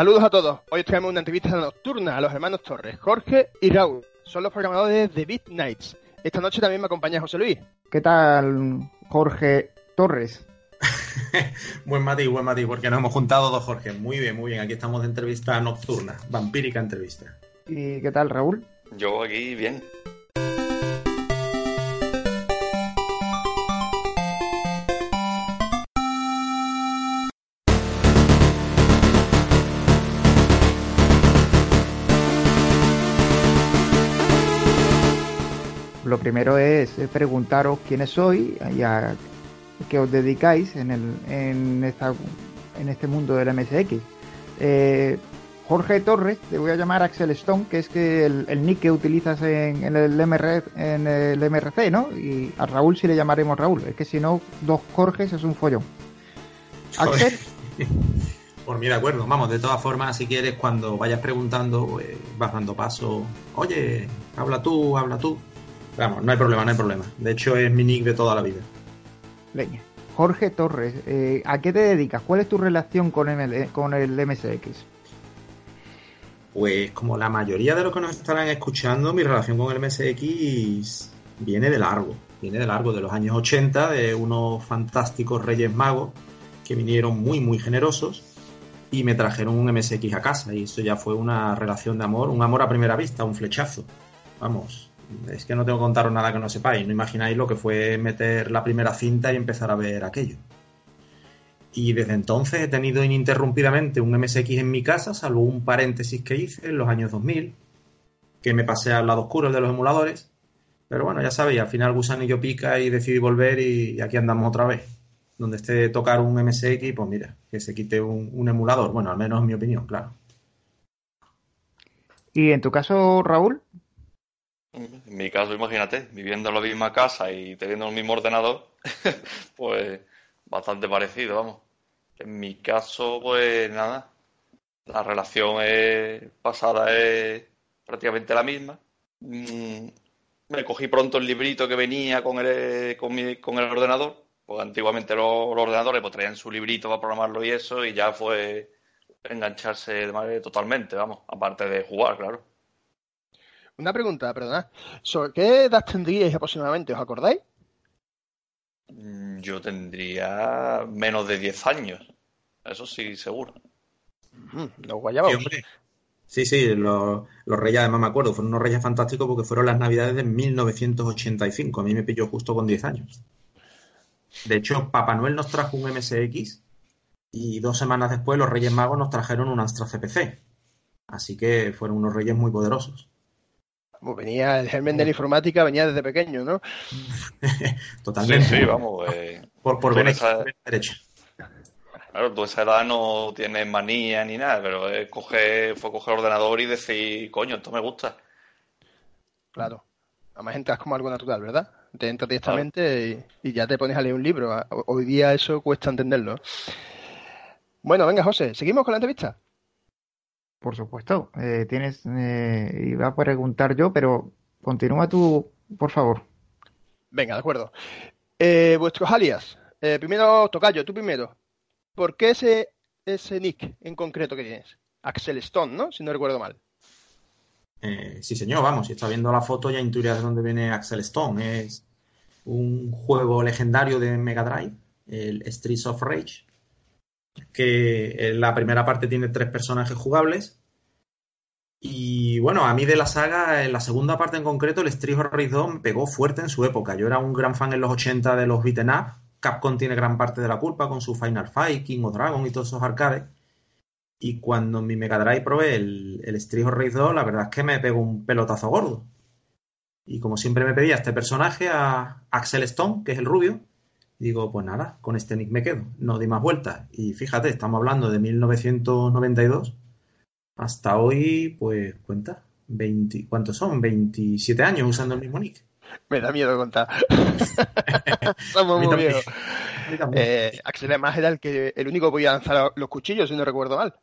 Saludos a todos. Hoy traemos una entrevista nocturna a los hermanos Torres, Jorge y Raúl. Son los programadores de Beat Nights. Esta noche también me acompaña José Luis. ¿Qué tal, Jorge Torres? buen Mati, buen Mati, porque nos hemos juntado dos Jorge. Muy bien, muy bien. Aquí estamos de entrevista nocturna, vampírica entrevista. ¿Y qué tal, Raúl? Yo aquí bien. Primero es preguntaros quiénes sois y a qué os dedicáis en, el, en, esta, en este mundo del MSX. Eh, Jorge Torres, te voy a llamar Axel Stone, que es que el, nick que utilizas en, el MR, en el MRC, ¿no? Y a Raúl sí le llamaremos Raúl, es que si no, dos Jorges es un follón. Axel. Por mí, de acuerdo. Vamos, de todas formas, si quieres, cuando vayas preguntando, pues, vas dando paso. Oye, habla tú, habla tú. Vamos, no hay problema, no hay problema. De hecho, es mi nick de toda la vida. Venga. Jorge Torres, eh, ¿a qué te dedicas? ¿Cuál es tu relación con el, con el MSX? Pues como la mayoría de los que nos estarán escuchando, mi relación con el MSX viene de largo. Viene de largo, de los años 80, de unos fantásticos Reyes Magos que vinieron muy, muy generosos y me trajeron un MSX a casa. Y eso ya fue una relación de amor, un amor a primera vista, un flechazo. Vamos, es que no tengo que contaros nada que no sepáis. No imagináis lo que fue meter la primera cinta y empezar a ver aquello. Y desde entonces he tenido ininterrumpidamente un MSX en mi casa, salvo un paréntesis que hice en los años 2000, que me pasé al lado oscuro de los emuladores. Pero bueno, ya sabéis, al final Gusanillo pica y decidí volver y, aquí andamos otra vez. Donde esté tocar un MSX, pues mira, que se quite un, un emulador. Bueno, al menos en mi opinión, claro. ¿Y en tu caso, Raúl? En mi caso, imagínate, viviendo en la misma casa y teniendo el mismo ordenador, pues bastante parecido, vamos. En mi caso, pues nada, la relación pasada es prácticamente la misma. Mm, me cogí pronto el librito que venía con el, con, el ordenador, pues antiguamente los, ordenadores pues, traían su librito para programarlo y eso, y ya fue engancharse de manera totalmente, vamos, aparte de jugar, claro. Una pregunta, perdona. ¿Sobre qué edad tendríais aproximadamente? ¿Os acordáis? Mm, yo tendría menos de 10 años. Eso sí, seguro. los guayabos. Sí, sí, los, reyes, además me acuerdo, fueron unos reyes fantásticos porque fueron las navidades de 1985. A mí me pilló justo con 10 años. De hecho, Papá Noel nos trajo un MSX y dos semanas después los Reyes Magos nos trajeron un Astra CPC. Así que fueron unos reyes muy poderosos. Pues venía el germen de la informática, venía desde pequeño, ¿no? Totalmente. Sí, sí, vamos. Eh, por por esa... derecha. Claro, tú a esa edad no tienes manía ni nada, pero es coger, fue coger el ordenador y decir, coño, esto me gusta. Claro. Además entras como algo natural, ¿verdad? Te entras directamente y, ya te pones a leer un libro. Hoy día eso cuesta entenderlo. Bueno, venga, José, ¿seguimos con la entrevista? Por supuesto. Eh, tienes, eh, iba a preguntar yo, pero continúa tú, por favor. Venga, de acuerdo. Eh, vuestros alias. Eh, primero, Tocayo, tú primero. ¿Por qué ese, ese nick en concreto que tienes? Axel Stone, ¿no? Si no recuerdo mal. sí, señor, vamos, si está viendo la foto ya intuirás de dónde viene Axel Stone. Es un juego legendario de Mega Drive, el Streets of Rage, que en la primera parte tiene tres personajes jugables. Y bueno, a mí de la saga, en la segunda parte en concreto, el Street Rage 2 me pegó fuerte en su época. Yo era un gran fan en los 80 de los beaten up. Capcom tiene gran parte de la culpa con su Final Fight, King of Dragon y todos esos arcades. Y cuando en mi Mega Drive probé el, el Street Rage 2, la verdad es que me pegó un pelotazo gordo. Y como siempre me pedía este personaje, a Axel Stone, que es el rubio, digo, pues nada, con este nick me quedo, no di más vueltas. Y fíjate, estamos hablando de 1992, hasta hoy, pues cuenta, 20, ¿cuántos son? 27 años usando el mismo nick. Me da miedo contar. Somos muy viejos. Eh, Axel además era el, que, el único que podía lanzar los cuchillos, si no recuerdo mal.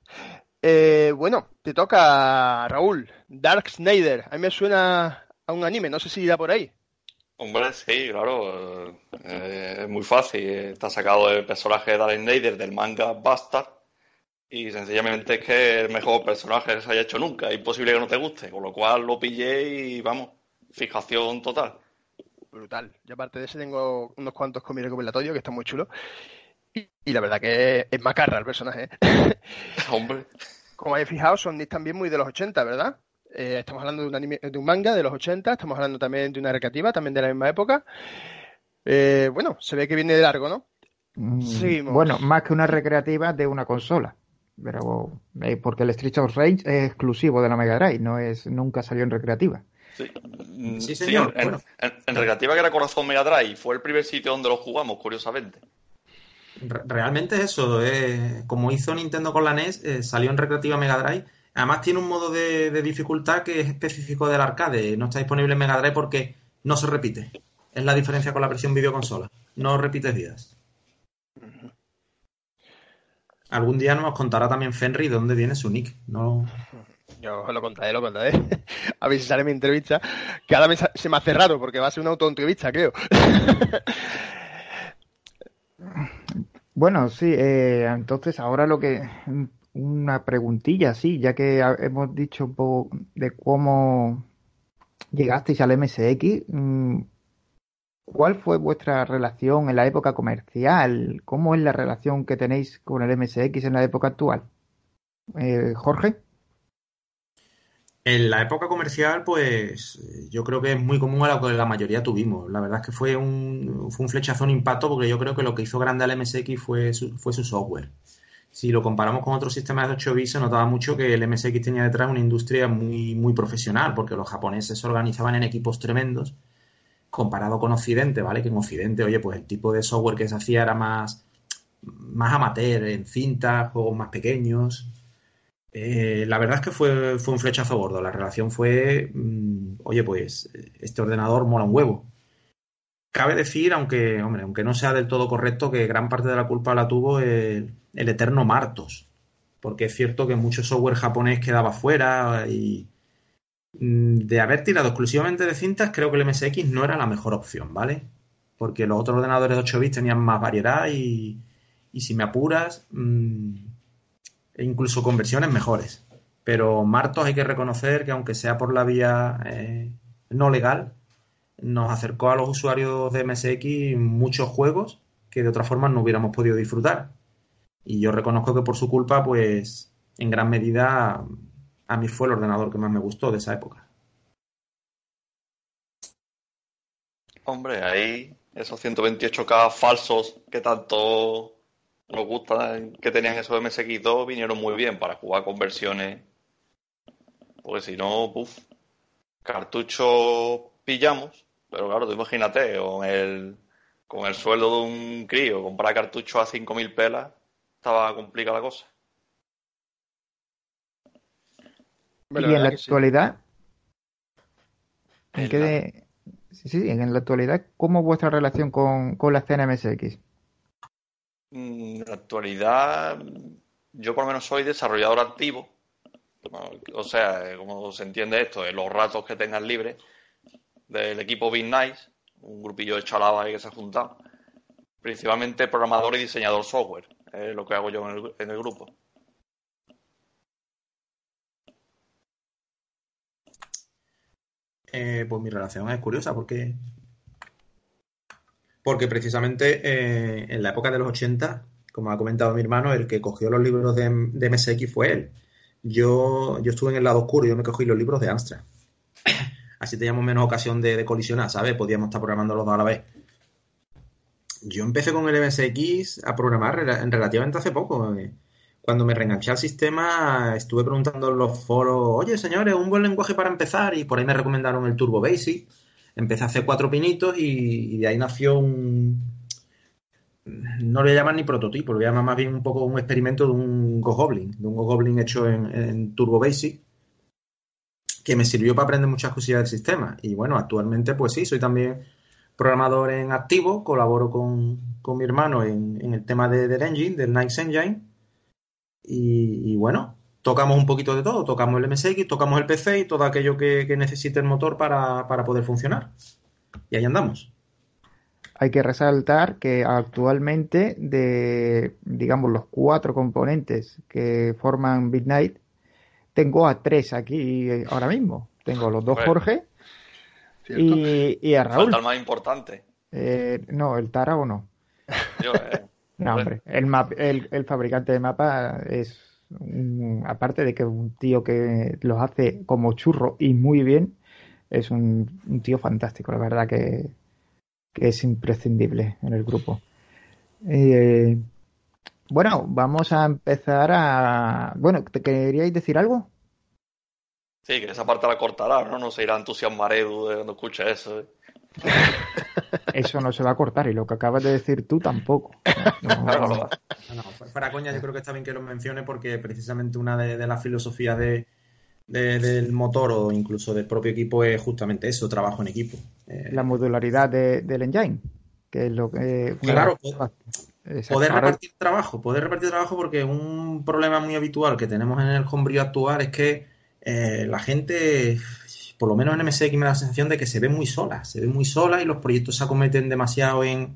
Eh, bueno, te toca, Raúl, Dark Snyder. A mí me suena a un anime, no sé si irá por ahí. Hombre, sí, claro. Eh, es muy fácil. Está sacado del personaje de Darren Nader del manga Bastard. Y sencillamente es que el mejor personaje que se haya hecho nunca. Es imposible que no te guste. Con lo cual lo pillé y vamos, fijación total. Brutal. Y aparte de ese tengo unos cuantos cómics recopilatorios que están muy chulos. Y, y la verdad que es macarra el personaje. ¿eh? Hombre. Como habéis fijado, son también muy de los 80, ¿verdad? Eh, estamos hablando de un, anime, de un manga de los 80, estamos hablando también de una recreativa, también de la misma época. Eh, bueno, se ve que viene de largo, ¿no? Mm, Seguimos. Bueno, más que una recreativa de una consola. Pero eh, porque el Street of Rage es exclusivo de la Mega Drive, no es nunca salió en recreativa. Sí, Mm, Sí, señor. en, Bueno. en- en recreativa que era Corazón Mega Drive. Fue el primer sitio donde lo jugamos, curiosamente. Re- Realmente es eso, eh, como hizo Nintendo con la NES, eh, salió en Recreativa Mega Drive. Además tiene un modo de, de dificultad que es específico del arcade. No está disponible en Mega Drive porque no se repite. Es la diferencia con la versión videoconsola. No repites vidas. Algún día nos contará también Fenry de dónde viene su nick. No, Yo os lo contaré, lo contaré. A ver si sale mi entrevista. Que ahora me se me hace raro porque va a ser una autoentrevista, creo. Bueno, sí, eh, entonces ahora lo que una preguntilla, sí, ya que hemos dicho un poco de cómo llegasteis al MSX, mm, ¿cuál fue vuestra relación en la época comercial? ¿Cómo es la relación que tenéis con el MSX en la época actual? Eh, Jorge, En la época comercial, pues yo creo que es muy común a lo que la mayoría tuvimos. La verdad es que fue un, fue un flechazo, un impacto, porque yo creo que lo que hizo grande al MSX fue su, fue su software. Si lo comparamos con otros sistemas de 8 bits, se notaba mucho que el MSX tenía detrás una industria muy, muy profesional, porque los japoneses se organizaban en equipos tremendos, comparado con Occidente, ¿vale? Que en Occidente, oye, pues el tipo de software que se hacía era más, más amateur, en cinta, juegos más pequeños. Eh, la verdad es que fue, fue un flechazo gordo. La relación fue, mm, oye, pues este ordenador mola un huevo. Cabe decir, aunque, hombre, aunque no sea del todo correcto, que gran parte de la culpa la tuvo el, el eterno Martos. Porque es cierto que mucho software japonés quedaba fuera y mm, de haber tirado exclusivamente de cintas, creo que el MSX no era la mejor opción, ¿vale? Porque los otros ordenadores de 8 bits tenían más variedad y, y si me apuras, mm, e incluso con versiones mejores. Pero Martos hay que reconocer que aunque sea por la vía eh, no legal, nos acercó a los usuarios de MSX muchos juegos que de otra forma no hubiéramos podido disfrutar. Y yo reconozco que por su culpa, pues en gran medida a mí fue el ordenador que más me gustó de esa época. Hombre, ahí esos 128K falsos que tanto nos gustan que tenían esos MSX2 vinieron muy bien para jugar con versiones. Porque si no, puff, cartucho pillamos, pero claro, tú imagínate, con el, con el sueldo de un crío, comprar cartuchos a 5.000 pelas, estaba complicada la cosa. Bueno, y en la sí. actualidad, ¿en qué de- sí, sí, en la actualidad, ¿cómo es vuestra relación con, con la escena MSX? Mm, En la actualidad, yo por lo menos soy desarrollador activo. O sea, como se entiende esto, en los ratos que tengas libres del equipo Big Nice, un grupillo de chaladas ahí que se ha juntado. Principalmente programador y diseñador software, es lo que hago yo en el, en el grupo. Eh, pues mi relación es curiosa porque. Porque precisamente eh, en la época de los 80, como ha comentado mi hermano, el que cogió los libros de, de MSX fue él. Yo, yo estuve en el lado oscuro yo me cogí los libros de Amstrad. Así teníamos menos ocasión de, de colisionar, ¿sabes? Podíamos estar programando los dos a la vez. Yo empecé con el MSX a programar rela- relativamente hace poco. eh. Cuando me reenganché al sistema, estuve preguntando en los foros, oye señores, un buen lenguaje para empezar, y por ahí me recomendaron el Turbo Basic. Empecé a hacer cuatro pinitos y, de ahí nació un. No lo voy a llamar ni prototipo, lo voy a llamar más bien un poco un experimento de un Goblin, de un Goblin hecho en, en Turbo Basic, que me sirvió para aprender muchas cosillas del sistema. Y bueno, actualmente, pues sí, soy también programador en activo, colaboro con, con mi hermano en, en el tema de, del engine, del Nice Engine. Y, y bueno, tocamos un poquito de todo. Tocamos el MSX, tocamos el PC y todo aquello que, que necesite el motor para, para poder funcionar. y ahí andamos. Hay que resaltar que actualmente de, digamos, los cuatro componentes que forman Midnight, tengo a tres aquí ahora mismo. Tengo los dos Jorge y, a Raúl. Falta el más importante. Eh, no, el Tara o no. Yo, eh, no, hombre, el, el, el, fabricante de mapa es, aparte de que es un tío que los hace como churro y muy bien, es un, un tío fantástico, la verdad que, que, es imprescindible en el grupo. Eh, bueno, vamos a empezar a... Bueno, ¿te queríais decir algo? Sí, que esa parte la cortará, ¿no? No se irá a entusiasmar Edu cuando escuche eso. ¿eh? Eso no se va a cortar y lo que acabas de decir tú tampoco. No, no, no, para coña, yo creo que está bien que lo mencione porque precisamente una de, las filosofías de, del motor o incluso del propio equipo es justamente eso, trabajo en equipo. Eh, la modularidad del engine, que es lo que... Claro, poder repartir trabajo, poder repartir trabajo porque un problema muy habitual que tenemos en el homebrew actual es que eh, la gente por lo menos en MSX me da la sensación de que se ve muy sola, se ve muy sola y los proyectos se acometen demasiado en,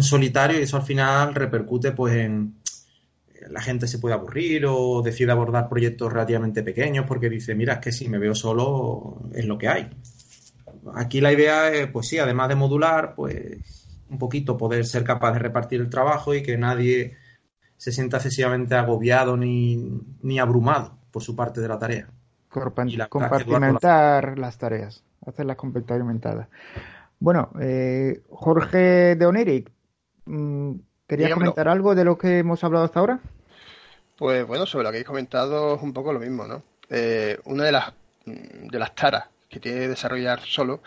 solitario y eso al final repercute pues en la gente se puede aburrir o decide abordar proyectos relativamente pequeños porque dice, mira, es que si me veo solo es lo que hay. Aquí la idea es, pues sí, además de modular, pues un poquito poder ser capaz de repartir el trabajo y que nadie se sienta excesivamente agobiado ni, ni abrumado por su parte de la tarea compartimentar las tareas, hacerlas compartimentadas. Bueno, eh, Jorge de Oniric, mm, ¿querías comentar algo de lo que hemos hablado hasta ahora? Pues bueno, sobre lo que habéis comentado es un poco lo mismo, ¿no? Eh, una de las, de las taras que tiene que desarrollar solo,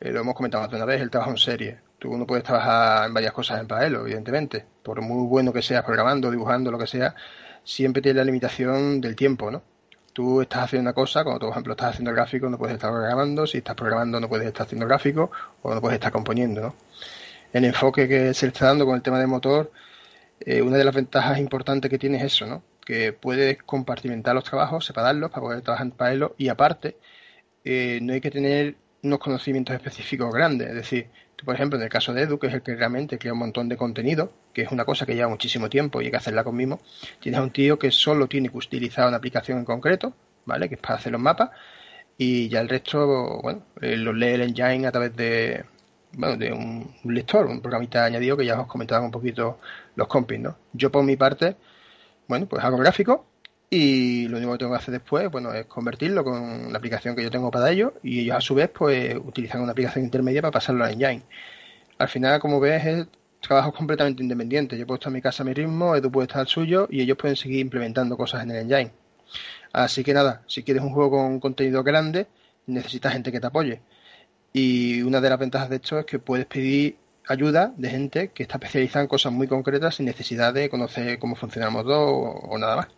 eh, lo hemos comentado más de una vez, el trabajo en serie. Tú no puedes trabajar en varias cosas en paralelo, evidentemente. Por muy bueno que seas programando, dibujando, lo que sea, siempre tiene la limitación del tiempo, ¿no? tú estás haciendo una cosa, cuando tú, por ejemplo, estás haciendo gráfico, no puedes estar programando, si estás programando, no puedes estar haciendo gráfico, o no puedes estar componiendo, ¿no? El enfoque que se está dando con el tema de motor, eh, una de las ventajas importantes que tiene es eso, ¿no? Que puedes compartimentar los trabajos, separarlos para poder trabajar en paralelo y aparte, eh, no hay que tener unos conocimientos específicos grandes, es decir, por ejemplo, en el caso de Edu, que es el que realmente crea un montón de contenido, que es una cosa que lleva muchísimo tiempo y hay que hacerla con mismo, tienes a un tío que solo tiene que utilizar una aplicación en concreto, ¿vale? Que es para hacer los mapas, y ya el resto, bueno, eh, los lee el engine a través de, bueno, de un, lector, un programita añadido que ya os comentaba un poquito los compis, ¿no? Yo por mi parte, bueno, pues hago gráfico y lo único que tengo que hacer después, bueno, es convertirlo con la aplicación que yo tengo para ello y ellos a su vez pues utilizan una aplicación intermedia para pasarlo a Engine. Al final, como ves, es trabajo completamente independiente. Yo puedo estar en mi casa a mi ritmo, Edu puede estar al suyo y ellos pueden seguir implementando cosas en el Engine. Así que nada, si quieres un juego con contenido grande, necesitas gente que te apoye. Y una de las ventajas de esto es que puedes pedir ayuda de gente que está especializada en cosas muy concretas sin necesidad de conocer cómo funciona el motor o nada más.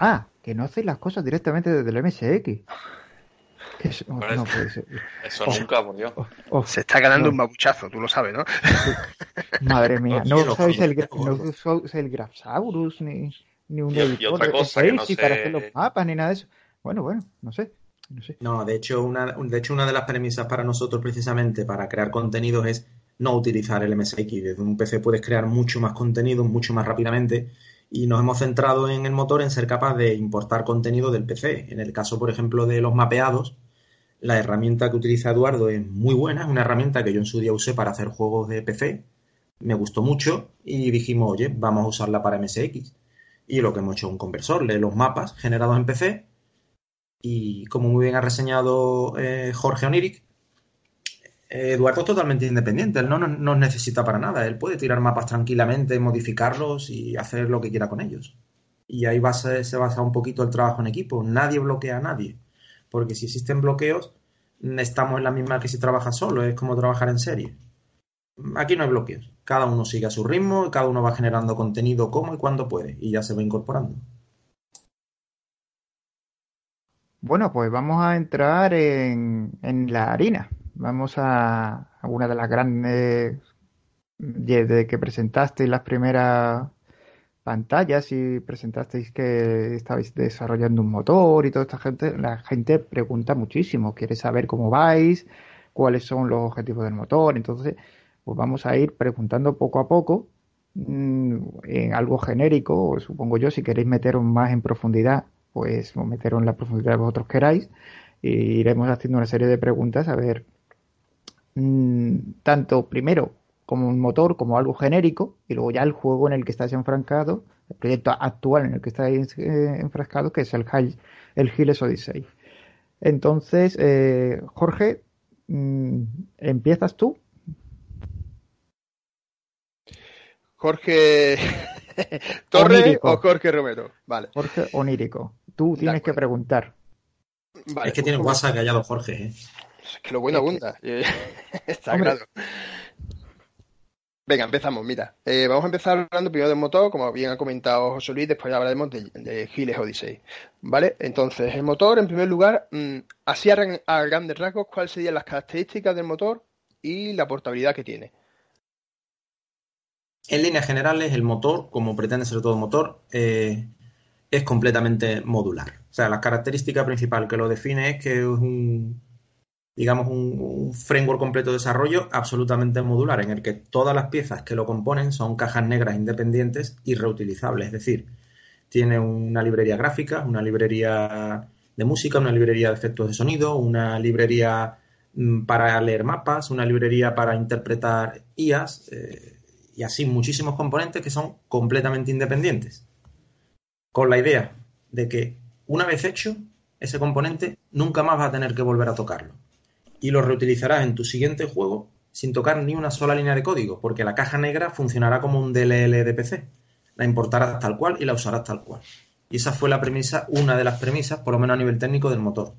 Ah, que no hacéis las cosas directamente desde el MSX. Eso, no puede ser. Eso nunca, por Dios. Se está ganando un babuchazo, tú lo sabes, ¿no? Madre mía, no usáis el, no el Grapsaurus ni, ni un editor de cosa que no sé... para hacer los mapas ni nada de eso. Bueno, bueno, no sé. No, sé. no de, hecho, una, de hecho, una de las premisas para nosotros precisamente para crear contenidos es no utilizar el MSX. Desde un PC puedes crear mucho más contenido, mucho más rápidamente y nos hemos centrado en el motor en ser capaz de importar contenido del PC. En el caso, por ejemplo, de los mapeados, la herramienta que utiliza Eduardo es muy buena, es una herramienta que yo en su día usé para hacer juegos de PC, me gustó mucho y dijimos, oye, vamos a usarla para MSX. Y lo que hemos hecho es un conversor, lee los mapas generados en PC y como muy bien ha reseñado eh, Jorge Oniric, Eduardo es totalmente independiente, él no nos necesita para nada, él puede tirar mapas tranquilamente, modificarlos y hacer lo que quiera con ellos. Y ahí se basa un poquito el trabajo en equipo, nadie bloquea a nadie, porque si existen bloqueos, estamos en la misma que si trabaja solo, es como trabajar en serie. Aquí no hay bloqueos, cada uno sigue a su ritmo y cada uno va generando contenido como y cuando puede, y ya se va incorporando. Bueno, pues vamos a entrar en, en la harina vamos a, una de las grandes desde que presentasteis las primeras pantallas y presentasteis que estabais desarrollando un motor y toda esta gente, la gente pregunta muchísimo, quiere saber cómo vais, cuáles son los objetivos del motor. Entonces, pues vamos a ir preguntando poco a poco mm, en algo genérico, supongo yo, si queréis meteros más en profundidad, pues meteros en la profundidad que vosotros queráis. E iremos haciendo una serie de preguntas a ver mm, tanto primero como un motor, como algo genérico, y luego ya el juego en el que estáis enfrancado, el proyecto actual en el que estáis eh, enfrascado, que es el, el Giles Odyssey. Entonces, eh, Jorge, mm, ¿empiezas tú? Jorge Torre o Jorge Romero. Vale. Jorge Onírico. Tú tienes que preguntar. es que tiene WhatsApp callado Jorge. ¿eh? Es que lo bueno abunda. Está claro. Venga, empezamos, mira. Eh, vamos a empezar hablando primero del motor, como bien ha comentado José Luis, después hablaremos de, Giles Odyssey. ¿Vale? Entonces, el motor, en primer lugar, mm, así a, grandes rasgos, ¿cuáles serían las características del motor y la portabilidad que tiene? En líneas generales, el motor, como pretende ser todo motor, eh, es completamente modular. O sea, la característica principal que lo define es que es un, digamos, un, framework completo de desarrollo absolutamente modular, en el que todas las piezas que lo componen son cajas negras independientes y reutilizables. Es decir, tiene una librería gráfica, una librería de música, una librería de efectos de sonido, una librería mm, para leer mapas, una librería para interpretar IAS eh, y así muchísimos componentes que son completamente independientes. Con la idea de que una vez hecho, ese componente nunca más va a tener que volver a tocarlo y lo reutilizarás en tu siguiente juego sin tocar ni una sola línea de código, porque la caja negra funcionará como un DLL de PC. La importarás tal cual y la usarás tal cual. Y esa fue la premisa, una de las premisas, por lo menos a nivel técnico, del motor.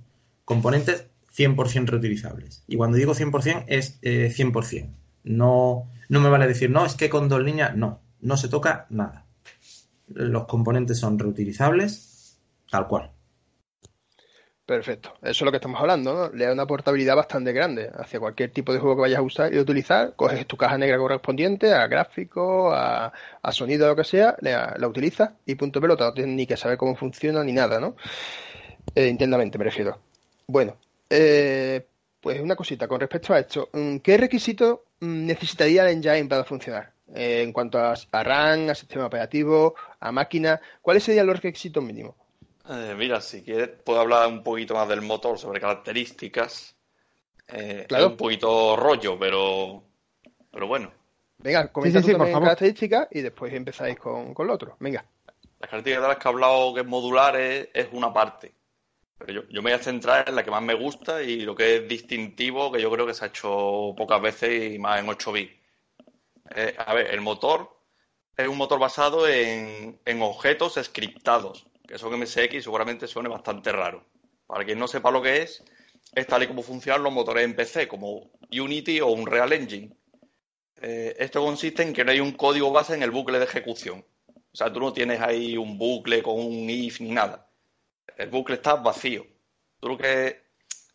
Componentes 100% reutilizables. Y cuando digo 100% es 100%. Eh, no, no me vale decir, no, es que con dos líneas, no, no se toca nada. Los componentes son reutilizables tal cual. Perfecto. Eso es lo que estamos hablando, ¿no? Le da una portabilidad bastante grande hacia cualquier tipo de juego que vayas a usar y utilizar. Coges tu caja negra correspondiente a gráfico, a, sonido, lo que sea, la, utilizas y punto pelota. No tienes ni que saber cómo funciona ni nada, ¿no? Eh, internamente, me refiero. Bueno, eh, pues una cosita con respecto a esto. Mm, ¿Qué requisitos mm, necesitaría el engine para funcionar? Eh, en cuanto a, a RAM, a sistema operativo, a máquina, ¿cuáles serían los requisitos mínimos? Eh, mira, si quieres, puedo hablar un poquito más del motor sobre características. Eh, claro. Es un poquito rollo, pero, pero bueno. Venga, comenta sí, características y después empezáis con, con lo otro. Venga. Las características de las que he hablado que es modular es, una parte. Pero yo, yo, me voy a centrar en la que más me gusta y lo que es distintivo, que yo creo que se ha hecho pocas veces y más en 8 bits. Eh, a ver, el motor es un motor basado en, en objetos scriptados que que MSX seguramente suene bastante raro. Para quien no sepa lo que es, es tal y como funcionan los motores en PC, como Unity o un Real Engine. Eh, esto consiste en que no hay un código base en el bucle de ejecución. O sea, tú no tienes ahí un bucle con un if ni nada. El bucle está vacío. Tú lo que,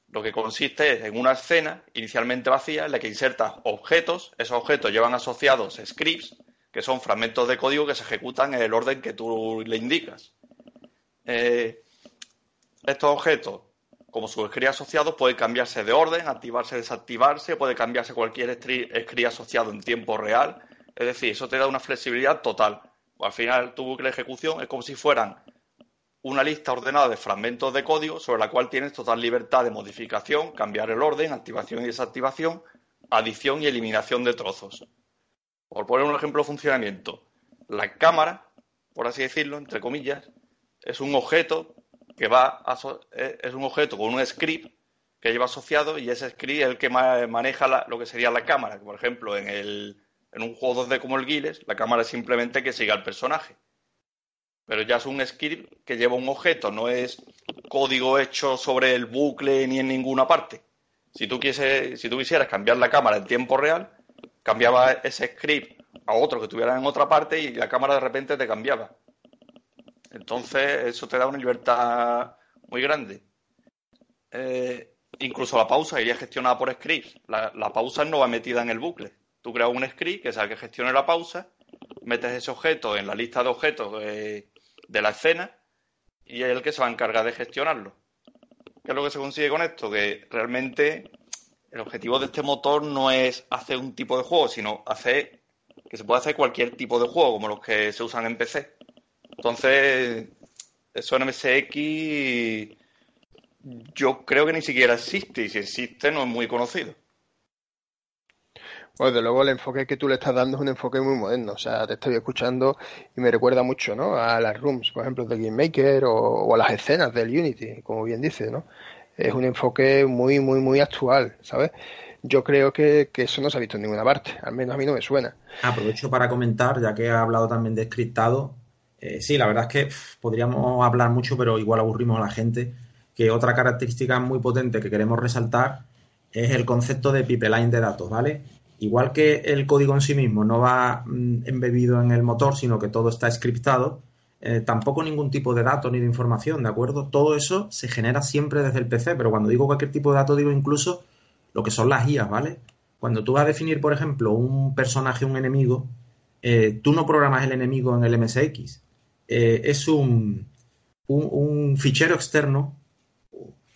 lo que consiste es en una escena inicialmente vacía en la que insertas objetos. Esos objetos llevan asociados scripts, que son fragmentos de código que se ejecutan en el orden que tú le indicas. Eh, estos objetos, como sus scripts asociados, pueden cambiarse de orden, activarse, desactivarse, puede cambiarse cualquier script asociado en tiempo real. Es decir, eso te da una flexibilidad total. Al final, tu bucle de ejecución es como si fueran una lista ordenada de fragmentos de código sobre la cual tienes total libertad de modificación, cambiar el orden, activación y desactivación, adición y eliminación de trozos. Por poner un ejemplo de funcionamiento, la cámara, por así decirlo, entre comillas, es un objeto que va eh, es un objeto con un script que lleva asociado y ese script es el que maneja lo que sería la cámara. Por ejemplo, en, el, en un juego 2D como el Guiles, la cámara es simplemente que siga al personaje. Pero ya es un script que lleva un objeto, no es código hecho sobre el bucle ni en ninguna parte. Si tú, si quisieras cambiar la cámara en tiempo real, cambiaba ese script a otro que estuviera en otra parte y la cámara de repente te cambiaba. Entonces, eso te da una libertad muy grande. Eh, incluso la pausa iría gestionada por scripts. La, pausa no va metida en el bucle. Tú creas un script que es el que gestione la pausa, metes ese objeto en la lista de objetos de, la escena y es el que se va a encargar de gestionarlo. ¿Qué es lo que se consigue con esto? Que realmente el objetivo de este motor no es hacer un tipo de juego, sino hacer que se pueda hacer cualquier tipo de juego, como los que se usan en PC. Entonces, eso en MSX yo creo que ni siquiera existe, y si existe no es muy conocido. Pues de luego el enfoque que tú le estás dando es un enfoque muy moderno, o sea, te estoy escuchando y me recuerda mucho, ¿no? A las rooms, por ejemplo, del Game Maker o, a las escenas del Unity, como bien dice, ¿no? Es un enfoque muy, muy, muy actual, ¿sabes? Yo creo que, eso no se ha visto en ninguna parte, al menos a mí no me suena. Aprovecho para comentar, ya que ha hablado también de scriptado, eh, sí, la verdad es que podríamos hablar mucho, pero igual aburrimos a la gente, que otra característica muy potente que queremos resaltar es el concepto de pipeline de datos, ¿vale? Igual que el código en sí mismo no va mm, embebido en el motor, sino que todo está scriptado, eh, tampoco ningún tipo de datos ni de información, ¿de acuerdo? Todo eso se genera siempre desde el PC, pero cuando digo cualquier tipo de dato digo incluso lo que son las IAs, ¿vale? Cuando tú vas a definir, por ejemplo, un personaje, un enemigo, eh, tú no programas el enemigo en el MSX. Eh, es un, un, fichero externo,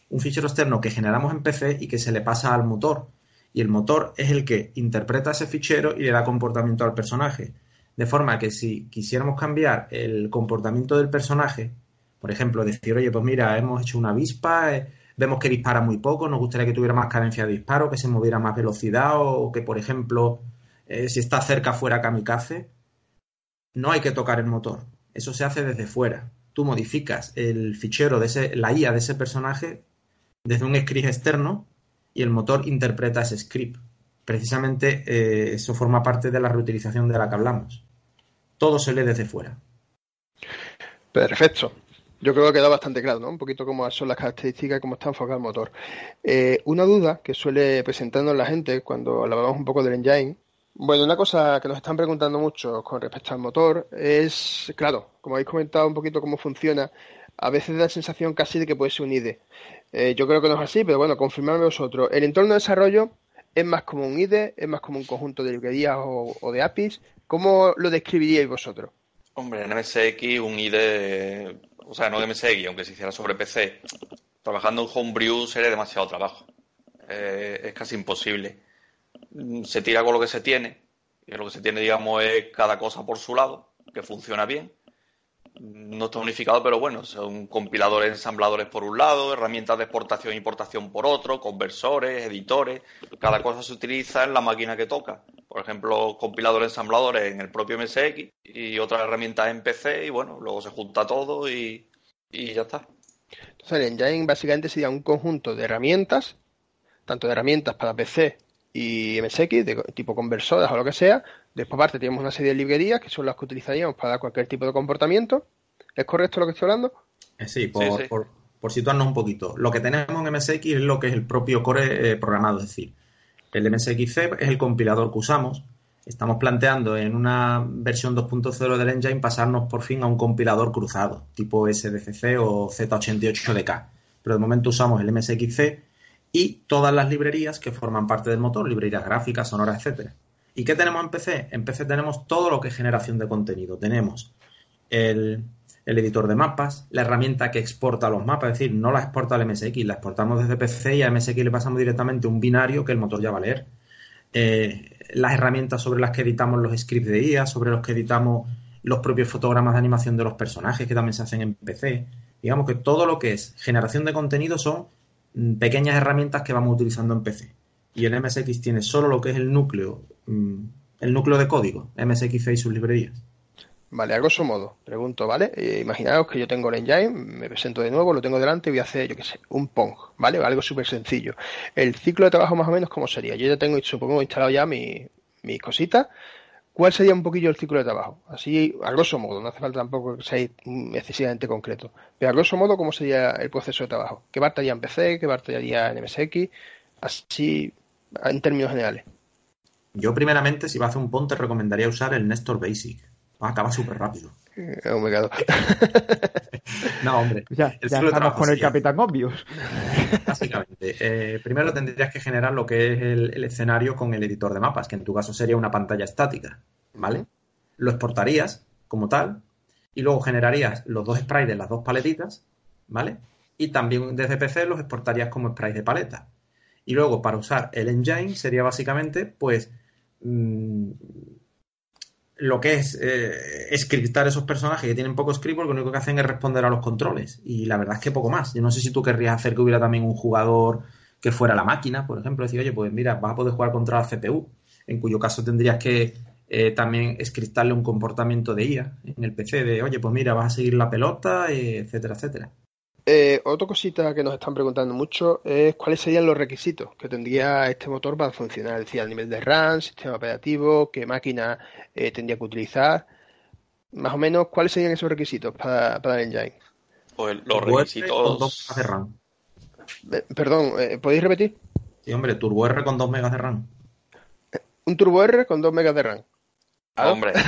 un fichero externo que generamos en PC y que se le pasa al motor y el motor es el que interpreta ese fichero y le da comportamiento al personaje. De forma que si quisiéramos cambiar el comportamiento del personaje, por ejemplo, decir, oye, pues mira, hemos hecho una avispa, eh, vemos que dispara muy poco, nos gustaría que tuviera más cadencia de disparo, que se moviera más velocidad o que, por ejemplo, eh, si está cerca fuera kamikaze, no hay que tocar el motor. Eso se hace desde fuera. Tú modificas el fichero de ese, la IA de ese personaje desde un script externo y el motor interpreta ese script. Precisamente eh, eso forma parte de la reutilización de la que hablamos. Todo se lee desde fuera. Perfecto. Yo creo que queda bastante claro, ¿no? Un poquito cómo son las características y cómo está enfocado el motor. Eh, una duda que suele presentarnos la gente cuando hablamos un poco del engine. Bueno, una cosa que nos están preguntando mucho con respecto al motor es, claro, como habéis comentado un poquito cómo funciona, a veces da la sensación casi de que puede ser un IDE. Eh, yo creo que no es así, pero bueno, confirmadme vosotros. ¿El entorno de desarrollo es más como un IDE, es más como un conjunto de librerías o, de APIs? ¿Cómo lo describiríais vosotros? Hombre, en MSX un IDE, o sea, no de MSX, aunque se hiciera sobre PC, trabajando en Homebrew sería demasiado trabajo. Eh, es casi imposible. Se tira con lo que se tiene, y lo que se tiene, digamos, es cada cosa por su lado, que funciona bien no está unificado, pero bueno, son compiladores, ensambladores por un lado, herramientas de exportación e importación por otro, conversores, editores, cada cosa se utiliza en la máquina que toca. Por ejemplo, compiladores, ensambladores en el propio MSX y otras herramientas en PC y bueno, luego se junta todo y, ya está. Entonces el engine básicamente sería un conjunto de herramientas, tanto de herramientas para PC y MSX, de tipo conversoras o lo que sea, Después, aparte, tenemos una serie de librerías que son las que utilizaríamos para cualquier tipo de comportamiento. ¿Es correcto lo que estoy hablando? Eh, sí, por, situarnos un poquito. Lo que tenemos en MSX es lo que es el propio core eh, programado, es decir, el MSXC es el compilador que usamos. Estamos planteando en una versión 2.0 del engine pasarnos por fin a un compilador cruzado, tipo SDCC o Z88DK. Pero de momento usamos el MSXC y todas las librerías que forman parte del motor, librerías gráficas, sonoras, etcétera. ¿Y qué tenemos en PC? En PC tenemos todo lo que es generación de contenido. Tenemos el, editor de mapas, la herramienta que exporta los mapas, es decir, no la exporta al MSX, la exportamos desde PC y a MSX le pasamos directamente un binario que el motor ya va a leer. Eh, las herramientas sobre las que editamos los scripts de IA, sobre los que editamos los propios fotogramas de animación de los personajes que también se hacen en PC. Digamos que todo lo que es generación de contenido son pequeñas herramientas que vamos utilizando en PC y el MSX tiene solo lo que es el núcleo, mm, el núcleo de código, MSX y sus librerías. Vale, a grosso modo, pregunto, ¿vale? Eh, imaginaos que yo tengo el engine, me presento de nuevo, lo tengo delante y voy a hacer, yo qué sé, un Pong, ¿vale? Algo súper sencillo. El ciclo de trabajo más o menos, ¿cómo sería? Yo ya tengo, supongo, instalado ya mis mi cositas. ¿Cuál sería un poquillo el ciclo de trabajo? Así, a grosso modo, no hace falta tampoco que sea excesivamente concreto. Pero a grosso modo, ¿cómo sería el proceso de trabajo? ¿Qué parte haría en PC? ¿Qué parte haría en MSX? Así, en términos generales? Yo primeramente, si vas a hacer un ponte, recomendaría usar el Nestor Basic. Acaba súper rápido. Oh no, hombre. Ya, ya estamos con el Capitán Obvious. Básicamente. Eh, primero tendrías que generar lo que es el, escenario con el editor de mapas, que en tu caso sería una pantalla estática. ¿Vale? Lo exportarías como tal y luego generarías los dos sprites de las dos paletitas, ¿vale? Y también desde PC los exportarías como sprites de paleta Y luego, para usar el engine, sería básicamente, pues, mm, lo que es eh, scriptar esos personajes que tienen poco script, porque lo único que hacen es responder a los controles. Y la verdad es que poco más. Yo no sé si tú querrías hacer que hubiera también un jugador que fuera la máquina, por ejemplo, decir, oye, pues mira, vas a poder jugar contra la CPU, en cuyo caso tendrías que eh, también scriptarle un comportamiento de IA en el PC, de, oye, pues mira, vas a seguir la pelota, eh, etcétera, etcétera. Eh, otra cosita que nos están preguntando mucho es cuáles serían los requisitos que tendría este motor para funcionar, es decir, al nivel de RAM, sistema operativo, qué máquina eh, tendría que utilizar, más o menos cuáles serían esos requisitos para, para el engine. Pues los requisitos. con 2 megas de RAM. Eh, Perdón, eh, ¿podéis repetir? Sí, hombre, Turbo R con 2 megas de RAM. Un Turbo R con 2 megas de RAM. ¿Ah? Hombre,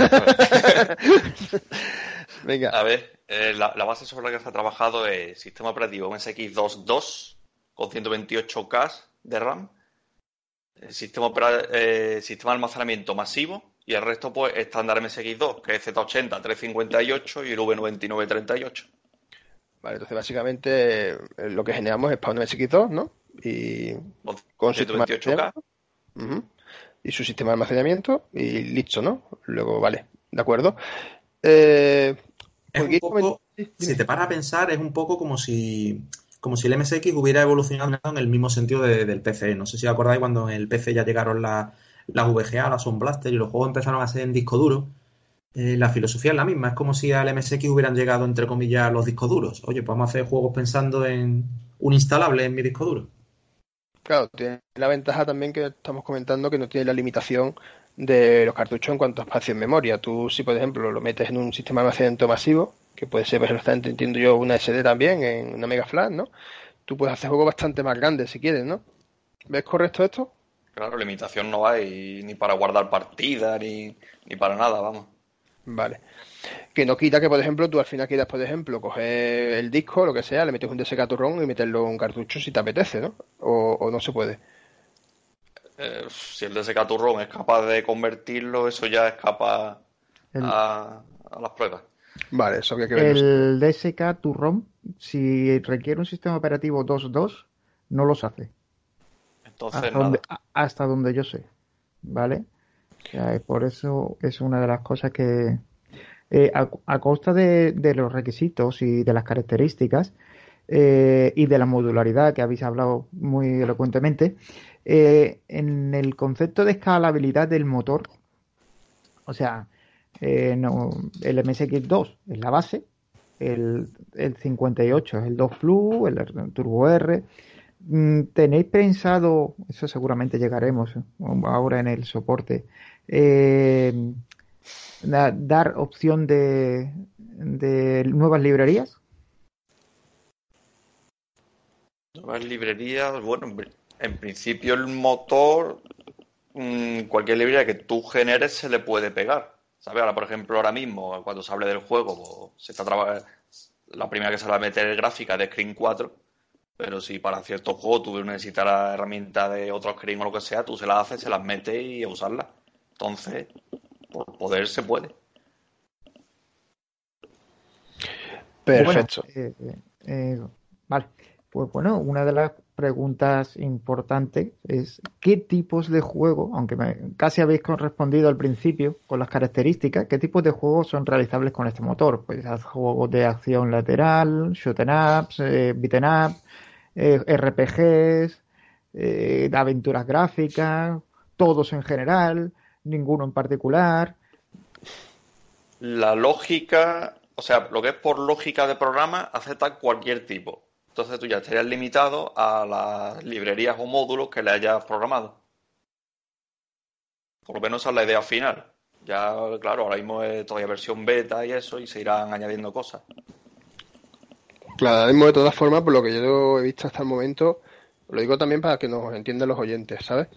Venga, a ver, eh, la, la base sobre la que se ha trabajado es sistema operativo MSX22 con 128K de RAM, el sistema, opera- eh, sistema de almacenamiento masivo y el resto pues estándar MSX2, que es Z80 358 y el V9938. vale, entonces básicamente eh, lo que generamos es para un MSX2, ¿no? Y Con con sistema de 128K. Ujú. Y su sistema de almacenamiento y listo, ¿no? Luego, vale, de acuerdo. Eh, Es un poco, si te paras a pensar, es un poco como si, como si el MSX hubiera evolucionado en el mismo sentido de- del PC. No sé si acordáis cuando en el PC ya llegaron la- las VGA, las Sound Blaster y los juegos empezaron a ser en disco duro. Eh, la filosofía es la misma, es como si al MSX hubieran llegado, entre comillas, los discos duros. Oye, pues vamos a hacer juegos pensando en un instalable en mi disco duro. Claro, tiene la ventaja también que estamos comentando que no tiene la limitación de los cartuchos en cuanto a espacio en memoria. Tú, si por ejemplo lo metes en un sistema de almacenamiento masivo, que puede ser perfectamente, entiendo yo, una SD también, en una Mega Flash, ¿no? Tú puedes hacer juegos bastante más grandes si quieres, ¿no? ¿Ves correcto esto? Claro, limitación no hay ni para guardar partidas ni, ni para nada, vamos. Vale. Que no quita que, por ejemplo, tú al final quieras, por ejemplo, coger el disco, lo que sea, le metes un DSK turrón y meterlo en un cartucho si te apetece, ¿no? O, o no se puede. Eh, si el DSK Turrón es capaz de convertirlo, eso ya escapa El- a, a las pruebas. Vale, eso habría que verlo. El DSK ROM, si requiere un sistema operativo 2.2, no los hace. Entonces, Hasta nada. donde, a- hasta donde yo sé. ¿Vale? O sea, por eso es una de las cosas que, eh, a, a costa de, de los requisitos y de las características eh, y de la modularidad que habéis hablado muy elocuentemente, eh, en el concepto de escalabilidad del motor, o sea, eh, no, el MSX2 es la base, el, el 58 es el 2 Plus, el Turbo R. Mm, ¿Tenéis pensado, eso seguramente llegaremos eh, ahora en el soporte, eh, da- dar opción de, de nuevas librerías? Nuevas librerías, bueno, en pri- en principio el motor, mm, cualquier librería que tú generes se le puede pegar. ¿Sabes? Ahora, por ejemplo, ahora mismo, cuando se hable del juego, pues, se está traba- la primera que se va a meter es gráfica de Screen 4, pero si para ciertos juegos tú necesitas la herramienta de otro Screen o lo que sea, tú se las haces, se las metes y a usarlas. Entonces, por poder se puede. Perfecto. Bueno, eh, eh, vale, pues bueno, una de las preguntas importantes es ¿qué tipos de juego, aunque me- casi habéis con- respondido al principio con las características, qué tipos de juegos son realizables con este motor? Pues juegos de acción lateral, shoot 'em ups, eh, beaten up, eh, RPGs, eh, aventuras gráficas, todos en general, ninguno en particular. La lógica, o sea, lo que es por lógica de programa, acepta cualquier tipo. Entonces tú ya estarías limitado a las librerías o módulos que le hayas programado. Por lo menos esa es la idea final. Ya, claro, ahora mismo es todavía versión beta y eso, y se irán añadiendo cosas. Claro, ahora mismo de todas formas, por lo que yo he visto hasta el momento, lo digo también para que nos entiendan los oyentes, ¿sabes?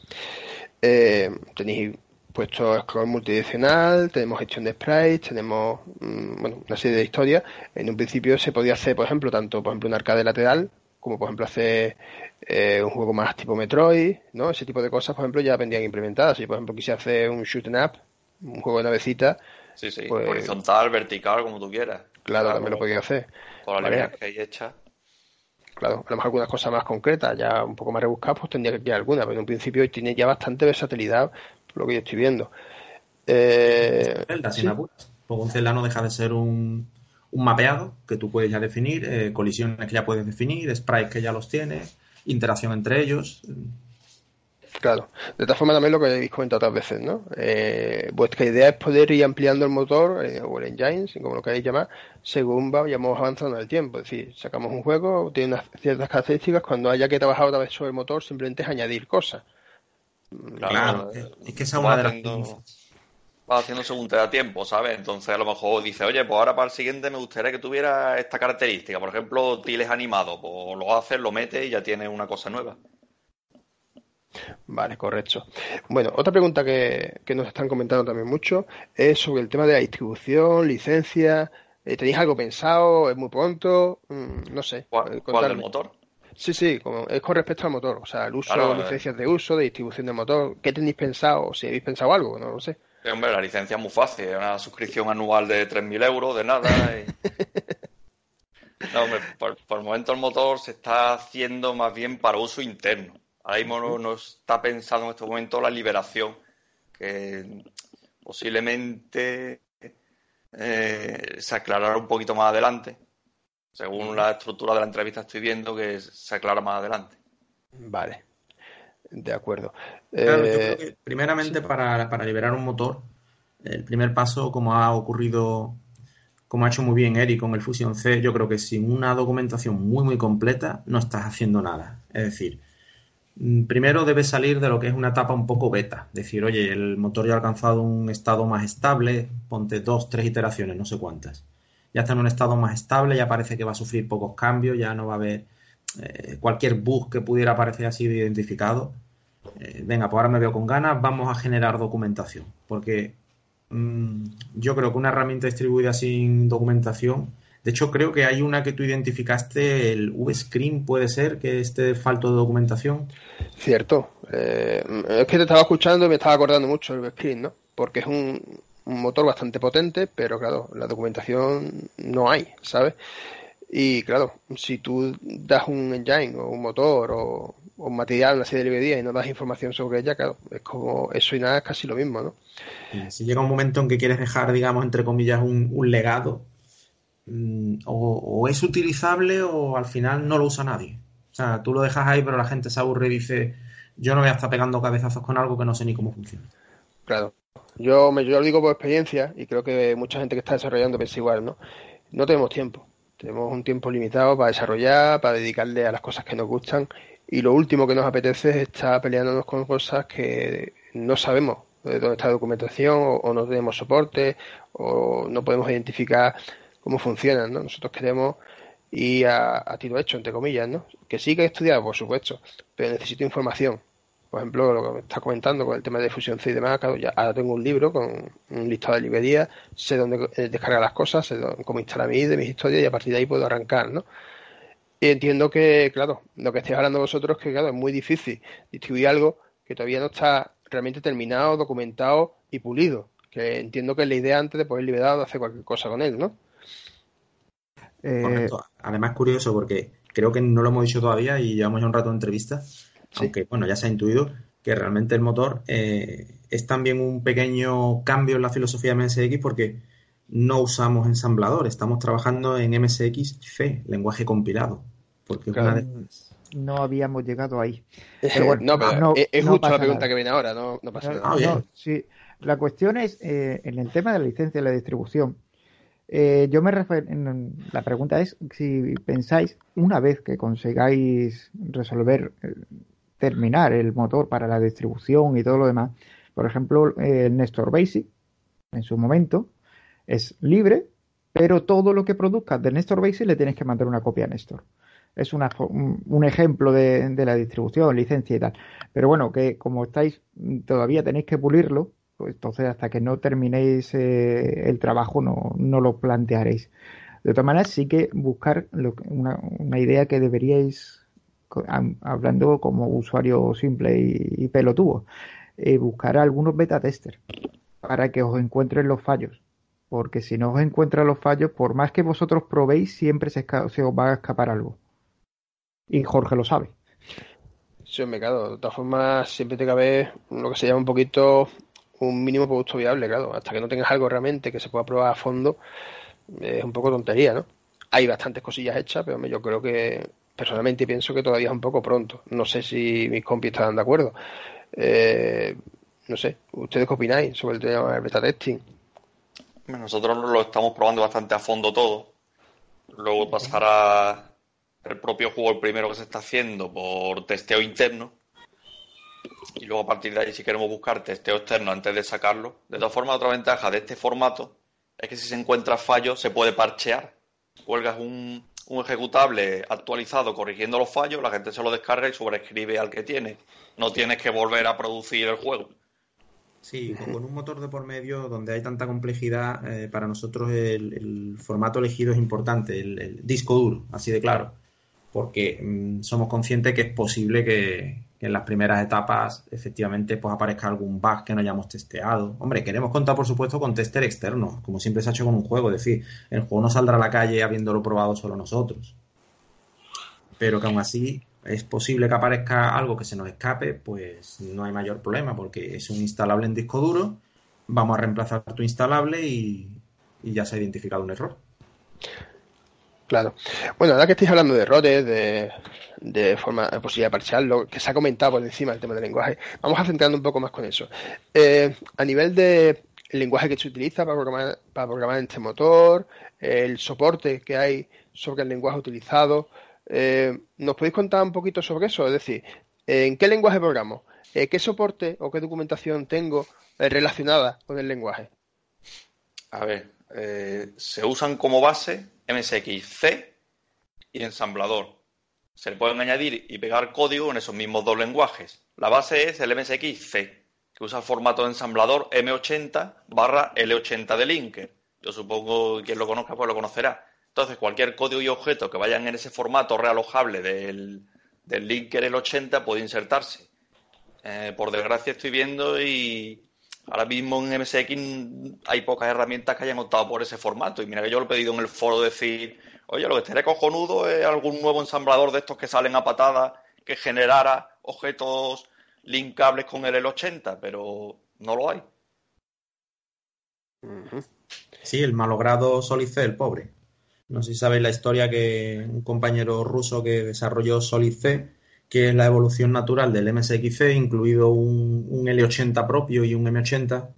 Eh, tenéis puesto scroll multidireccional, tenemos gestión de sprites, tenemos mm, bueno, una serie de historias. En un principio se podía hacer, por ejemplo, tanto por ejemplo un arcade lateral, como por ejemplo hacer eh, un juego más tipo Metroid, ¿no? Ese tipo de cosas, por ejemplo, ya vendrían implementadas. Si por ejemplo quisiera hacer un shoot 'em up, un juego de navecita, Sí, sí, Pues- horizontal, vertical, como tú quieras. claro, Claro, también lo podía hacer. Con la librería que hay hecha. Claro, a lo mejor algunas cosas más concretas, ya un poco más rebuscadas, pues tendría que quedar alguna, pero en un principio tiene ya bastante versatilidad, lo que yo estoy viendo. Eh, Zelda, sin apuras. Un Zelda no deja de ser un, un mapeado que tú puedes ya definir, eh, colisiones que ya puedes definir, sprites que ya los tienes, interacción entre ellos. Claro, de todas formas también lo que habéis comentado otras veces, ¿no? Eh, vuestra idea es poder ir ampliando el motor eh, o el engine, como lo queréis llamar, según vayamos avanzando en el tiempo. Es decir, sacamos un juego, tiene unas ciertas características, cuando haya que trabajar otra vez sobre el motor, simplemente es añadir cosas. Claro, es que esa es una de las va haciendo según te da tiempo, ¿sabes? Entonces a lo mejor dice, oye, pues ahora para el siguiente me gustaría que tuviera esta característica. Por ejemplo, tiles animado, pues lo haces, lo metes y ya tienes una cosa nueva. Vale, correcto. Bueno, otra pregunta que, nos están comentando también mucho es sobre el tema de la distribución, licencia. Eh, ¿Tenéis algo pensado? ¿Es muy pronto? Mm, no sé. ¿Cuál, ¿cuál del motor? Sí, sí, es con respecto al motor. O sea, el uso, de licencias de uso, de distribución del motor. ¿Qué tenéis pensado? Si habéis pensado algo, no lo sé. hombre, la licencia es muy fácil. Es una suscripción anual de 3.000 euros, de nada. no, hombre, por, por el momento el motor se está haciendo más bien para uso interno. Ahora mismo no, está pensando en este momento la liberación, que posiblemente eh, se aclarará un poquito más adelante. Según la estructura de la entrevista estoy viendo que se aclara más adelante. Vale, de acuerdo. Eh, primeramente para, para, liberar un motor, el primer paso, como ha ocurrido, como ha hecho muy bien Eric con el Fusion C, yo creo que sin una documentación muy muy completa no estás haciendo nada. Es decir, Mm, primero debe salir de lo que es una etapa un poco beta. Decir, oye, el motor ya ha alcanzado un estado más estable, ponte dos, tres iteraciones, no sé cuántas. Ya está en un estado más estable, ya parece que va a sufrir pocos cambios, ya no va a haber eh, cualquier bug que pudiera aparecer así de identificado. Eh, venga, pues ahora me veo con ganas, vamos a generar documentación. Porque mm, yo creo que una herramienta distribuida sin documentación de hecho, creo que hay una que tú identificaste, el VScreen, puede ser que esté falto de documentación. Cierto. Eh, es que te estaba escuchando y me estaba acordando mucho del VScreen, ¿no? Porque es un, motor bastante potente, pero claro, la documentación no hay, ¿sabes? Y claro, si tú das un engine o un motor o, un material, una serie de librerías y no das información sobre ella, claro, es como eso y nada es casi lo mismo, ¿no? Si llega un momento en que quieres dejar, digamos, entre comillas, un legado, Mm, o, es utilizable o al final no lo usa nadie. O sea, tú lo dejas ahí, pero la gente se aburre y dice, yo no voy a estar pegando cabezazos con algo que no sé ni cómo funciona. Claro. Yo, me, yo lo digo por experiencia y creo que mucha gente que está desarrollando piensa igual, ¿no? No tenemos tiempo. Tenemos un tiempo limitado para desarrollar, para dedicarle a las cosas que nos gustan y lo último que nos apetece es estar peleándonos con cosas que no sabemos de dónde está la documentación o, no tenemos soporte o no podemos identificar cómo funcionan, ¿no? Nosotros queremos ir a, tiro hecho, entre comillas, ¿no? Que sí que he estudiado, por supuesto, pero necesito información. Por ejemplo, lo que me estás comentando con el tema de fusión C y demás, claro, ya ahora tengo un libro con un listado de librerías, sé dónde eh, descargar las cosas, sé cómo instalar mi de mis historias y a partir de ahí puedo arrancar, ¿no? Y entiendo que, claro, lo que estáis hablando vosotros es que, claro, es muy difícil distribuir algo que todavía no está realmente terminado, documentado y pulido. Que entiendo que es la idea antes de poder liberar o hacer cualquier cosa con él, ¿no? Eh, Además, curioso porque creo que no lo hemos dicho todavía y llevamos ya un rato de aunque bueno, ya se ha intuido que realmente el motor eh, es también un pequeño cambio en la filosofía de MSX porque no usamos ensamblador, estamos trabajando en MSX C, lenguaje compilado. Porque no habíamos llegado ahí. no, es, justo la pregunta que viene ahora, no, pasa nada. sí. La cuestión es, eh, en el tema de la licencia y la distribución, eh, yo me refiero, la pregunta es si pensáis, una vez que consigáis resolver, eh, terminar el motor para la distribución y todo lo demás, por ejemplo, el Nestor Basic, en su momento, es libre, pero todo lo que produzcas de Nestor Basic le tienes que mandar una copia a Nestor. Es una, un, ejemplo de, la distribución, licencia y tal. Pero bueno, que como estáis, todavía tenéis que pulirlo, pues entonces hasta que no terminéis eh, el trabajo no, no, lo plantearéis. De todas maneras, sí que buscar una, una, idea que deberíais, hablando como usuario simple y, pelotudo, eh, buscar algunos beta testers para que os encuentren los fallos. Porque si no os encuentran los fallos, por más que vosotros probéis, siempre se, os va a escapar algo. Y Jorge lo sabe. Sí, me claro. De todas formas, siempre te cabe lo que se llama un poquito un mínimo producto viable, claro. Hasta que no tengas algo realmente que se pueda probar a fondo, es un poco tontería, ¿no? Hay bastantes cosillas hechas, pero yo creo que personalmente pienso que todavía es un poco pronto. No sé si mis compis están de acuerdo. Eh, no sé, ¿ustedes qué opináis sobre el tema del beta testing? Nosotros lo estamos probando bastante a fondo todo. Luego pasará el propio juego, el primero que se está haciendo, por testeo interno. Y luego a partir de ahí, si queremos buscar testeo externo antes de sacarlo. De todas formas, otra ventaja de este formato es que si se encuentra fallo, se puede parchear. Cuelgas un, un ejecutable actualizado corrigiendo los fallos, la gente se lo descarga y sobreescribe al que tiene. No tienes que volver a producir el juego. Sí, con un motor de por medio donde hay tanta complejidad, eh, para nosotros el, formato elegido es importante, el, disco duro, así de claro, porque mm, somos conscientes que es posible que, en las primeras etapas efectivamente pues aparezca algún bug que no hayamos testeado. Hombre, queremos contar por supuesto con tester externos, como siempre se ha hecho con un juego, es decir, el juego no saldrá a la calle habiéndolo probado solo nosotros. Pero que aún así es posible que aparezca algo que se nos escape, pues no hay mayor problema porque es un instalable en disco duro, vamos a reemplazar tu instalable y, ya se ha identificado un error. Claro. Bueno, ahora que estáis hablando de errores, de, de forma de posibilidad parcial, lo que se ha comentado por encima del tema del lenguaje, vamos a centrarnos un poco más con eso. Eh, a nivel de lenguaje que se utiliza para programar, para programar este motor, el soporte que hay sobre el lenguaje utilizado, eh, ¿Nos podéis contar un poquito sobre eso? Es decir, ¿en qué lenguaje programo? Eh, ¿Qué soporte o qué documentación tengo eh, relacionada con el lenguaje? A ver, se usan como base MSX C y ensamblador. Se le pueden añadir y pegar código en esos mismos dos lenguajes. La base es el MSX C, que usa el formato de ensamblador M80 barra L80 de Linker. Yo supongo que quien lo conozca pues lo conocerá. Entonces, cualquier código y objeto que vayan en ese formato realojable del, del linker el 80 puede insertarse. Eh, por desgracia estoy viendo y ahora mismo en MSX hay pocas herramientas que hayan optado por ese formato. Y mira que yo lo he pedido en el foro decir, oye, lo que estaría cojonudo es algún nuevo ensamblador de estos que salen a patada que generara objetos linkables con el L80, pero no lo hay. Sí, el malogrado Solice, el pobre. No sé si sabéis la historia que un compañero ruso que desarrolló Solid C, que es la evolución natural del MSXC, incluido un, L80 propio y un M80,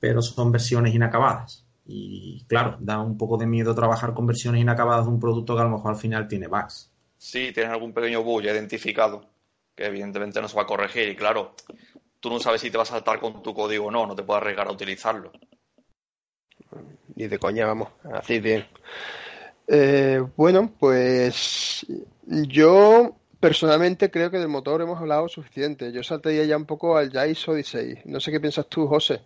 pero son versiones inacabadas. Y claro, da un poco de miedo trabajar con versiones inacabadas de un producto que a lo mejor al final tiene bugs. Sí, tienes algún pequeño bug ya identificado, que evidentemente no se va a corregir. Y claro, tú no sabes si te va a saltar con tu código o no, no te puedes arriesgar a utilizarlo. Ni de coña, vamos, así bien. Eh, bueno, pues yo personalmente creo que del motor hemos hablado suficiente. Yo saltaría ya un poco al Jais Odyssey. No sé qué piensas tú, José.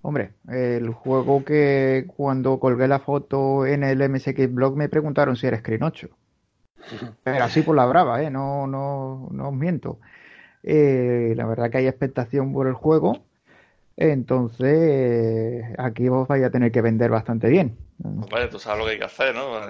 Hombre, el juego que cuando colgué la foto en el MSX blog me preguntaron si era Screen 8. Pero así por la brava, ¿eh? No, no, no os miento. Eh, la verdad que hay expectación por el juego. Entonces, aquí vos vais a tener que vender bastante bien. Vale, tú sabes lo que hay que hacer, ¿no?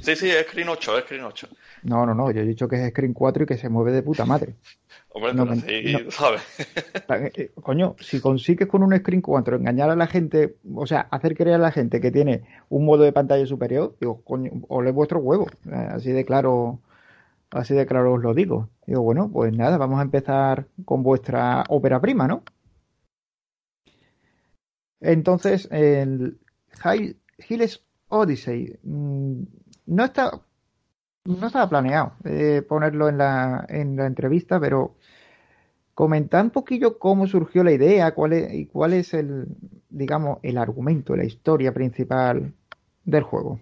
Sí, sí, es Screen 8, es Screen 8. No, no, no, yo he dicho que es Screen 4 y que se mueve de puta madre. Hombre, no, sí, sabes. Eh, coño, si consigues con un Screen 4 engañar a la gente, o sea, hacer creer a la gente que tiene un modo de pantalla superior, digo, coño, ole vuestro huevo. Eh, así de claro, así de claro os lo digo. Digo, bueno, pues nada, vamos a empezar con vuestra ópera prima, ¿no? Entonces, el Hills Odyssey mm, no está no estaba planeado eh, ponerlo en la, en la entrevista, pero comentar un poquillo cómo surgió la idea, cuál es, y cuál es el, digamos, el argumento, la historia principal del juego.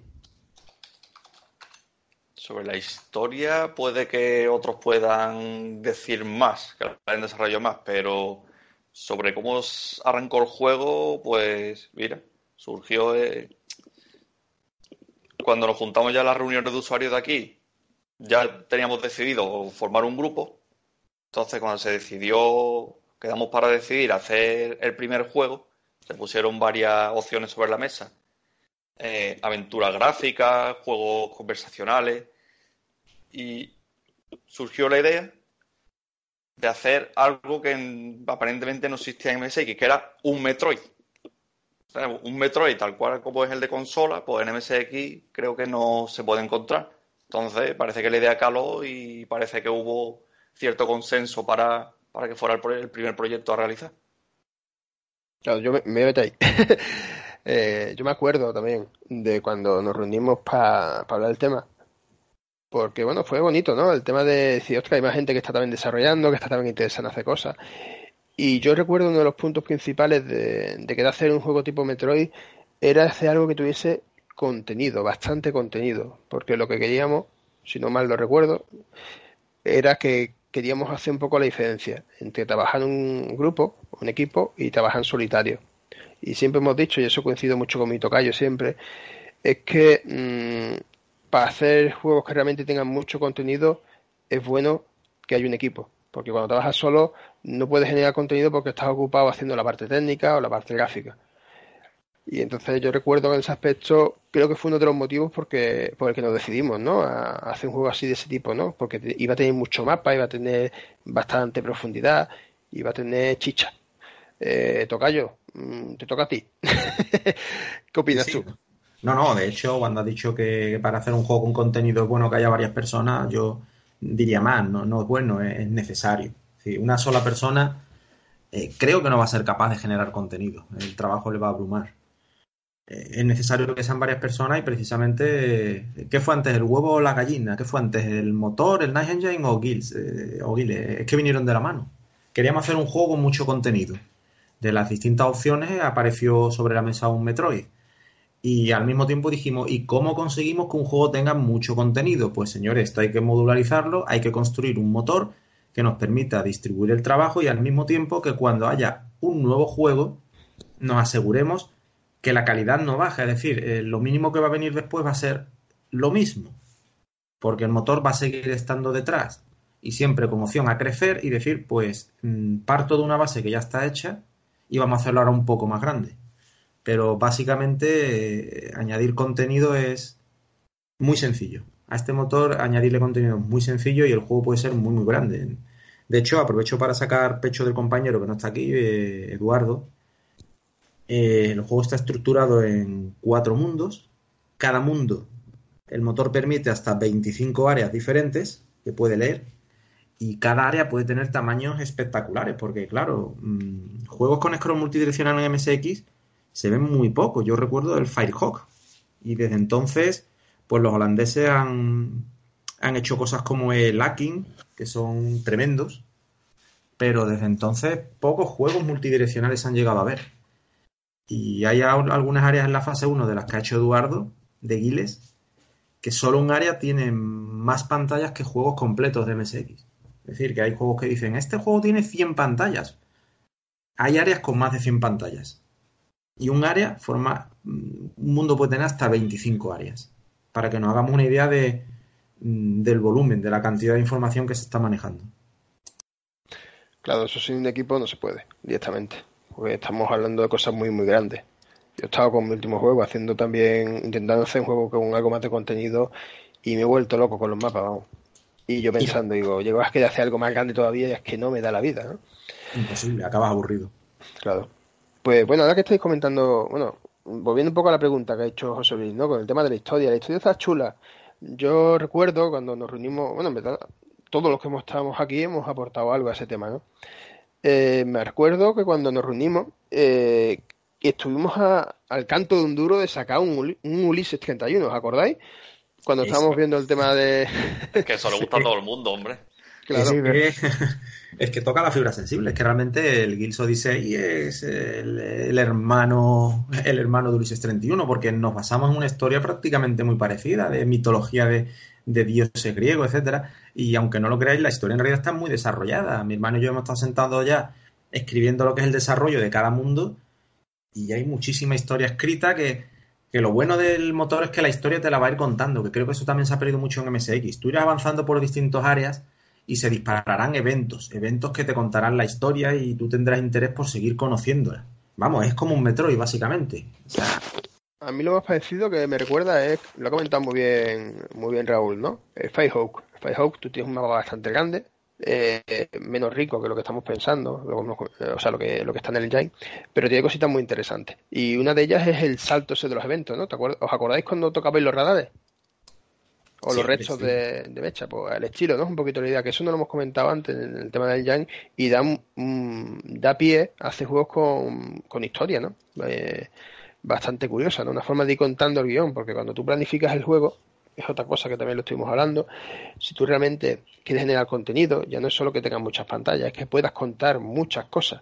Sobre la historia puede que otros puedan decir más, que la en desarrollo más, pero sobre cómo arrancó el juego, pues mira, surgió eh, cuando nos juntamos ya a las reuniones de usuarios de aquí, ya teníamos decidido formar un grupo. Entonces, cuando se decidió, quedamos para decidir hacer el primer juego, se pusieron varias opciones sobre la mesa. Eh, aventuras gráficas, juegos conversacionales. Y surgió la idea de hacer algo que aparentemente no existía en MSX, que era un Metroid. Un Metroid tal cual como es el de consola, pues en MSX creo que no se puede encontrar. Entonces parece que la idea caló y parece que hubo cierto consenso para, para que fuera el, primer proyecto a realizar. Claro, yo me, me meto ahí. Eh, yo me acuerdo también de cuando nos reunimos para hablar del tema. Porque, bueno, fue bonito, ¿no? El tema de decir, ostras, hay más gente que está también desarrollando, que está también interesada en hacer cosas. Y yo recuerdo uno de los puntos principales de, querer hacer un juego tipo Metroid era hacer algo que tuviese contenido, bastante contenido. Porque lo que queríamos, si no mal lo recuerdo, era que queríamos hacer un poco la diferencia entre trabajar en un grupo, un equipo, y trabajar en solitario. Y siempre hemos dicho, y eso coincido mucho con mi tocayo siempre, es que mmm, para hacer juegos que realmente tengan mucho contenido es bueno que haya un equipo. Porque cuando trabajas solo no puedes generar contenido porque estás ocupado haciendo la parte técnica o la parte gráfica. Y entonces yo recuerdo en ese aspecto, creo que fue uno de los motivos porque, por el que nos decidimos, ¿no? A, hacer un juego así de ese tipo, ¿no? Porque iba a tener mucho mapa, iba a tener bastante profundidad, iba a tener chicha. Eh, Tocayo, mm, te toca a ti. ¿Qué opinas tú? No, no, de hecho, cuando has dicho que para hacer un juego con contenido es bueno que haya varias personas, yo diría más, no, no es bueno, es, necesario. Una sola persona eh, creo que no va a ser capaz de generar contenido, el trabajo le va a abrumar. Eh, es necesario que sean varias personas y precisamente, ¿qué fue antes, el huevo o la gallina? ¿Qué fue antes, el motor, el Night Engine o Gills? Eh, o Es que vinieron de la mano. Queríamos hacer un juego con mucho contenido. De las distintas opciones apareció sobre la mesa un Metroid y al mismo tiempo dijimos, ¿y cómo conseguimos que un juego tenga mucho contenido? Pues señores, esto hay que modularizarlo, hay que construir un motor que nos permita distribuir el trabajo y al mismo tiempo que cuando haya un nuevo juego nos aseguremos que la calidad no baja, es decir, eh, lo mínimo que va a venir después va a ser lo mismo, porque el motor va a seguir estando detrás y siempre con opción a crecer y decir, pues mm, parto de una base que ya está hecha y vamos a hacerlo ahora un poco más grande pero básicamente eh, añadir contenido es muy sencillo. A este motor añadirle contenido es muy sencillo y el juego puede ser muy muy grande. De hecho, aprovecho para sacar pecho del compañero que no está aquí, eh, Eduardo. Eh, el juego está estructurado en cuatro mundos. Cada mundo, el motor permite hasta 25 áreas diferentes que puede leer. Y cada área puede tener tamaños espectaculares, porque claro, mm, juegos con scroll multidireccional en MSX se ven muy poco. Yo recuerdo el Firehawk. Y desde entonces, pues los holandeses han, han hecho cosas como el hacking, que son tremendos. Pero desde entonces, pocos juegos multidireccionales han llegado a ver. Y hay algunas áreas en la fase 1 de las que ha hecho Eduardo, de Giles, que solo un área tiene más pantallas que juegos completos de MSX. Es decir, que hay juegos que dicen, este juego tiene 100 pantallas. Hay áreas con más de 100 pantallas y un área forma, un mundo puede tener hasta 25 áreas, para que nos hagamos una idea de, mm, del volumen, de la cantidad de información que se está manejando. Claro, eso sin un equipo no se puede directamente, porque estamos hablando de cosas muy, muy grandes. Yo he estado con mi último juego haciendo también, intentando hacer un juego con algo más de contenido y me he vuelto loco con los mapas, vamos. Y yo pensando, digo, llego a que hacer algo más grande todavía y es que no me da la vida, ¿no? Imposible, acabas aburrido. Claro. Pues bueno, ahora que estáis comentando, bueno, volviendo un poco a la pregunta que ha hecho José Luis, ¿no? Con el tema de la historia. La historia está chula. Yo recuerdo cuando nos reunimos, bueno, en verdad, todos los que hemos estado aquí hemos aportado algo a ese tema, ¿no? Eh, me recuerdo que cuando nos reunimos, eh, estuvimos al canto de un duro de sacar un, un Ulises 31, ¿os acordáis? Cuando estábamos viendo el tema de... que eso le gusta a todo el mundo, hombre. Claro. Es que, toca la fibra sensible. Es que realmente el Guilds Odyssey es el, hermano el hermano de Ulises 31, porque nos basamos en una historia prácticamente muy parecida, de mitología de, dioses griegos, etcétera. Y aunque no lo creáis, la historia en realidad está muy desarrollada. Mi hermano y yo hemos estado sentados ya escribiendo lo que es el desarrollo de cada mundo y hay muchísima historia escrita que, que lo bueno del motor es que la historia te la va a ir contando, que creo que eso también se ha perdido mucho en MSX. Tú irás avanzando por distintas áreas y se dispararán eventos, eventos que te contarán la historia y tú tendrás interés por seguir conociéndola. Vamos, es como un Metroid, básicamente. a mí lo más parecido que me recuerda es, lo ha comentado muy bien, muy bien Raúl, ¿no? Firehawk. Firehawk tú tienes un mapa bastante grande, eh, menos rico que lo que estamos pensando, o sea, lo que, lo que está en el engine, pero tiene cositas muy interesantes. Y una de ellas es el salto ese de los eventos, ¿no? ¿Os acordáis cuando tocabais los radares? O los restos de, de, mecha, pues el estilo, ¿no? Es un poquito la idea, que eso no lo hemos comentado antes en el tema del engine y da, da pie a hacer juegos con, con historia, ¿no? Eh, bastante curiosa, ¿no? Una forma de ir contando el guion, porque cuando tú planificas el juego, es otra cosa que también lo estuvimos hablando. Si tú realmente quieres generar contenido, ya no es solo que tengas muchas pantallas, es que puedas contar muchas cosas.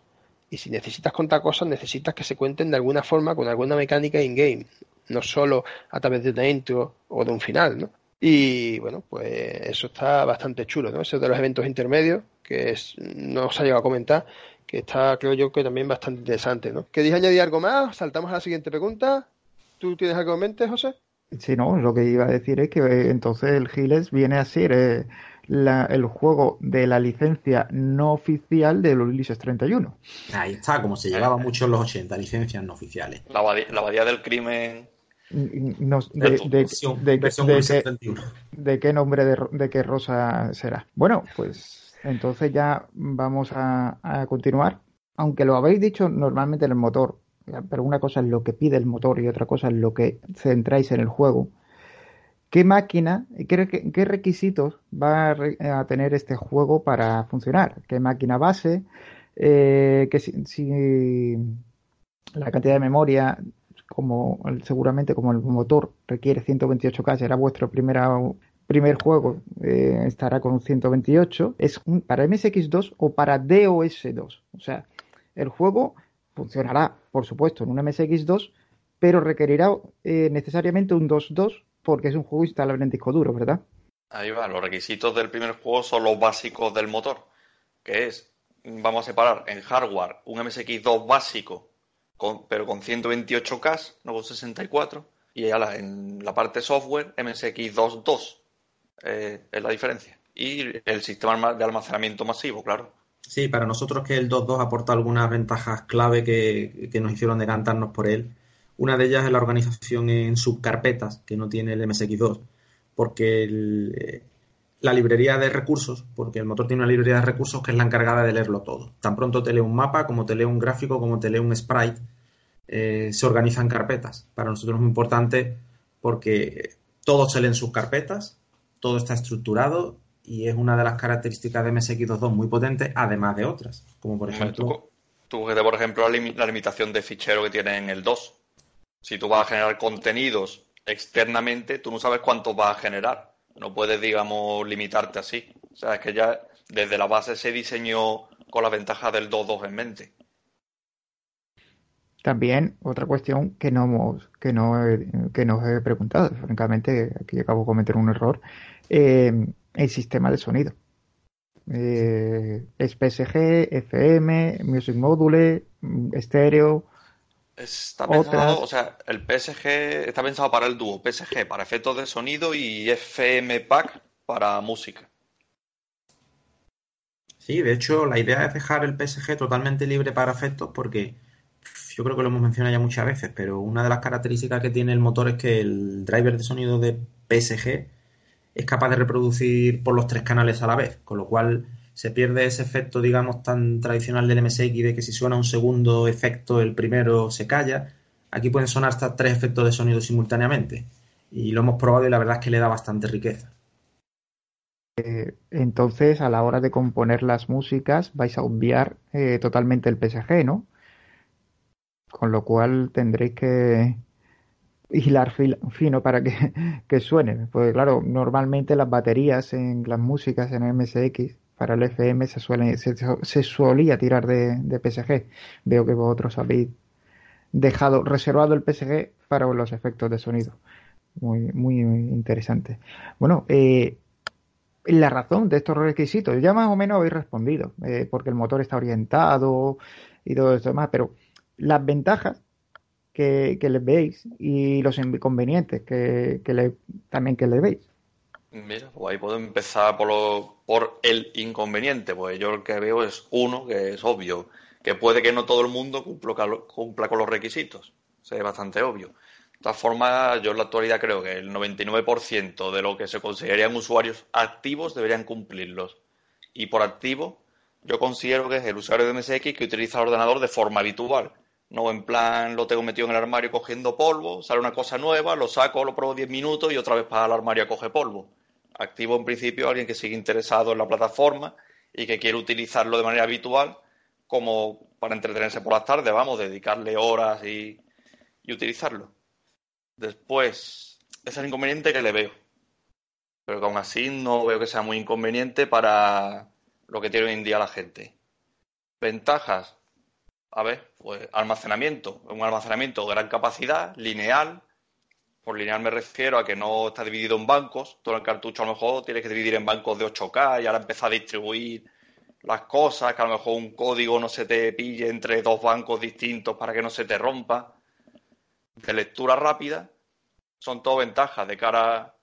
Y si necesitas contar cosas, necesitas que se cuenten de alguna forma, con alguna mecánica in-game, no solo a través de una intro o de un final, ¿no? Y bueno, pues eso está bastante chulo, ¿no? Eso de los eventos intermedios, que es, no os ha llegado a comentar, que está, creo yo, que también bastante interesante, ¿no? ¿Queréis añadir algo más? Saltamos a la siguiente pregunta. ¿Tú tienes algo en mente, José? Sí, no, lo que iba a decir es que eh, entonces el Giles viene a ser eh, el juego de la licencia no oficial de los Ulises 31. Ahí está, como se llevaba mucho en los 80, licencias no oficiales. La abadía, del crimen. De, qué nombre de, qué rosa será? Bueno, pues entonces ya vamos a, a continuar. Aunque lo habéis dicho normalmente en el motor, pero una cosa es lo que pide el motor y otra cosa es lo que centráis en el juego. ¿Qué máquina, qué, qué requisitos va a, tener este juego para funcionar? ¿Qué máquina base? Eh, que si, la cantidad de memoria, como seguramente como el motor requiere 128K, será vuestro primera, primer juego, eh, estará con un 128. ¿Es para MSX2 o para DOS2? O sea, el juego funcionará, por supuesto, en un MSX2, pero requerirá eh, necesariamente un 2.2 porque es un juego instalable en disco duro, ¿verdad? Ahí va, los requisitos del primer juego son los básicos del motor, que es, vamos a separar en hardware un MSX2 básico, pero con 128K, no con 64, y en la parte software MSX2.2 eh, es la diferencia. Y el sistema de almacenamiento masivo, claro. Sí, para nosotros que el 2.2 aporta algunas ventajas clave que, nos hicieron decantarnos por él. Una de ellas es la organización en subcarpetas, que no tiene el MSX2, porque eh, la librería de recursos, porque el motor tiene una librería de recursos que es la encargada de leerlo todo. Tan pronto te lee un mapa, como te lee un gráfico, como te lee un sprite, eh, se organizan carpetas. Para nosotros es muy importante porque todo se lee en sus carpetas, todo está estructurado y es una de las características de MSX2.2 muy potente, además de otras, como por ejemplo... Tú, por ejemplo, la, limitación de fichero que tiene en el 2. Si tú vas a generar contenidos externamente, tú no sabes cuántos vas a generar. No puedes, digamos, limitarte así. O sea, es que ya desde la base se diseñó con la ventaja del 2.2 en mente. También otra cuestión que no hemos, que no, que nos he preguntado, francamente, aquí acabo de cometer un error. Eh, el sistema de sonido. Eh, es PSG, FM, Music Module, estéreo. Está pensado, o sea, el PSG está pensado para el dúo, PSG para efectos de sonido y FM Pack para música. Sí, de hecho, la idea es dejar el PSG totalmente libre para efectos porque yo creo que lo hemos mencionado ya muchas veces, pero una de las características que tiene el motor es que el driver de sonido de PSG es capaz de reproducir por los tres canales a la vez, con lo cual se pierde ese efecto, digamos, tan tradicional del MSX de que si suena un segundo efecto, el primero se calla. Aquí pueden sonar hasta tres efectos de sonido simultáneamente. Y lo hemos probado y la verdad es que le da bastante riqueza. Eh, entonces, a la hora de componer las músicas, vais a obviar eh, totalmente el PSG, ¿no? Con lo cual tendréis que, hilar fino para que, que suene. Pues claro, normalmente las baterías en las músicas en MSX para el FM se, suelen, se, solía tirar de, de, PSG. Veo que vosotros habéis dejado reservado el PSG para los efectos de sonido. Muy, muy interesante. Bueno, eh, la razón de estos requisitos, ya más o menos habéis respondido, eh, porque el motor está orientado y todo esto demás, pero las ventajas que, que les veis y los inconvenientes que, le, también que le veis. Mira, pues ahí puedo empezar por, lo, por el inconveniente. Pues yo lo que veo es uno, que es obvio, que puede que no todo el mundo cumpla, con los requisitos. es bastante obvio. De todas formas, yo en la actualidad creo que el 99% de lo que se considerarían usuarios activos deberían cumplirlos. Y por activo, yo considero que es el usuario de MSX que utiliza el ordenador de forma habitual. No en plan lo tengo metido en el armario cogiendo polvo, sale una cosa nueva, lo saco, lo pruebo 10 minutos y otra vez para el armario a coger polvo. Activo en principio alguien que sigue interesado en la plataforma y que quiere utilizarlo de manera habitual como para entretenerse por las tardes, vamos, dedicarle horas y, y utilizarlo. Después, es el inconveniente que le veo. Pero que aún así no veo que sea muy inconveniente para lo que tiene hoy en día la gente. Ventajas. A ver, pues almacenamiento. Un almacenamiento de gran capacidad, lineal. Por lineal me refiero a que no está dividido en bancos. Todo el cartucho a lo mejor tienes que dividir en bancos de 8K y ahora empezar a distribuir las cosas, que a lo mejor un código no se te pille entre dos bancos distintos para que no se te rompa. De lectura rápida, son todo ventajas de cara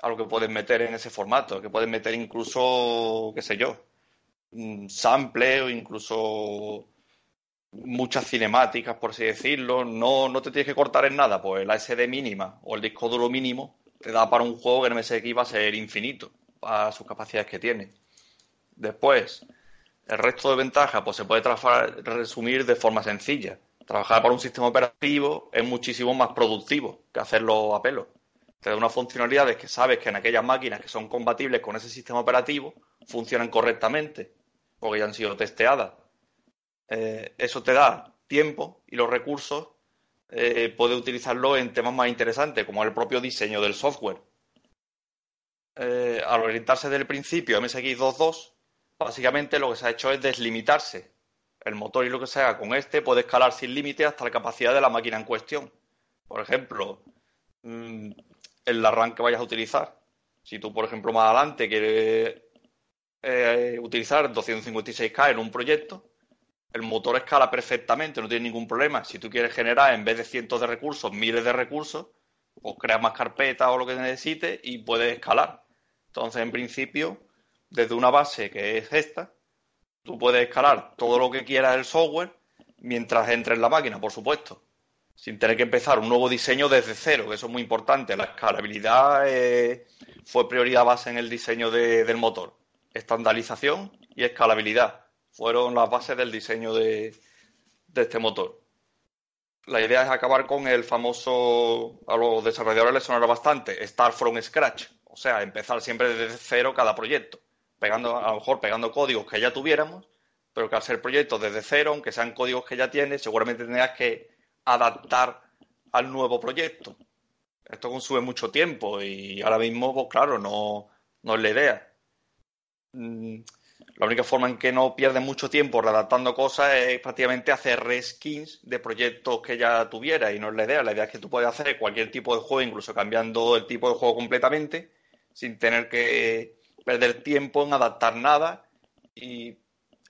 a lo que puedes meter en ese formato, que puedes meter incluso, qué sé yo, sample o incluso muchas cinemáticas, por así decirlo. No, no te tienes que cortar en nada, pues la SD mínima o el disco duro mínimo te da para un juego que en MSX va a ser infinito, para sus capacidades que tiene. Después, el resto de ventajas pues se puede resumir de forma sencilla. Trabajar para un sistema operativo es muchísimo más productivo que hacerlo a pelo. Te da unas funcionalidades que sabes que en aquellas máquinas que son compatibles con ese sistema operativo funcionan correctamente porque ya han sido testeadas. Eh, eso te da tiempo y los recursos eh, puedes utilizarlo en temas más interesantes, como el propio diseño del software. Eh, al orientarse del principio MSX 2.2, básicamente lo que se ha hecho es deslimitarse. El motor y lo que se haga con este puede escalar sin límite hasta la capacidad de la máquina en cuestión. Por ejemplo, mm, el arranque que vayas a utilizar. Si tú, por ejemplo, más adelante quieres eh, utilizar 256K en un proyecto, el motor escala perfectamente, no tiene ningún problema. Si tú quieres generar en vez de cientos de recursos, miles de recursos, pues creas más carpetas o lo que necesites y puedes escalar. Entonces, en principio, desde una base que es esta, tú puedes escalar todo lo que quieras del software mientras entre en la máquina, por supuesto, sin tener que empezar un nuevo diseño desde cero, que eso es muy importante. La escalabilidad eh, fue prioridad base en el diseño del motor estandarización y escalabilidad. Fueron las bases del diseño de, este motor. La idea es acabar con el famoso, a los desarrolladores les sonará bastante, start from scratch, o sea, empezar siempre desde cero cada proyecto, pegando, a lo mejor pegando códigos que ya tuviéramos, pero que al ser proyectos desde cero, aunque sean códigos que ya tienes, seguramente tendrás que adaptar al nuevo proyecto. Esto consume mucho tiempo y ahora mismo, pues claro, no, no es la idea. La única forma en que no pierdes mucho tiempo redactando cosas es prácticamente hacer reskins de proyectos que ya tuvieras y no es la idea. La idea es que tú puedes hacer cualquier tipo de juego, incluso cambiando el tipo de juego completamente, sin tener que perder tiempo en adaptar nada y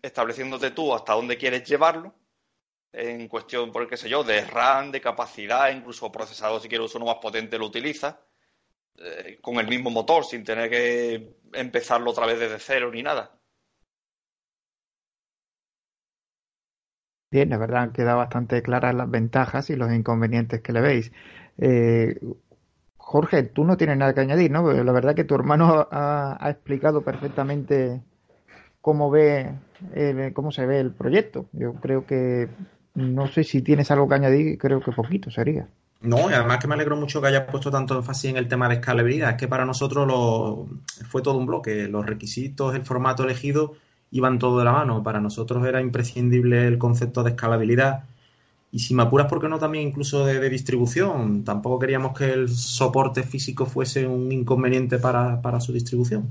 estableciéndote tú hasta dónde quieres llevarlo en cuestión, por qué sé yo, de RAM, de capacidad, incluso procesador si quieres uno más potente lo utilizas eh, con el mismo motor, sin tener que empezarlo otra vez desde cero ni nada. Bien, la verdad han quedado bastante claras las ventajas y los inconvenientes que le veis. Eh, Jorge, tú no tienes nada que añadir, ¿no? La verdad que tu hermano ha, explicado perfectamente cómo ve, cómo se ve el proyecto. Yo creo que no sé si tienes algo que añadir, creo que poquito sería. No, y además que me alegro mucho que haya puesto tanto énfasis en el tema de escalabilidad. Es que para nosotros lo, fue todo un bloque. Los requisitos, el formato elegido iban todo de la mano. Para nosotros era imprescindible el concepto de escalabilidad. Y si me apuras, ¿por qué no también incluso de, distribución? Tampoco queríamos que el soporte físico fuese un inconveniente para, su distribución.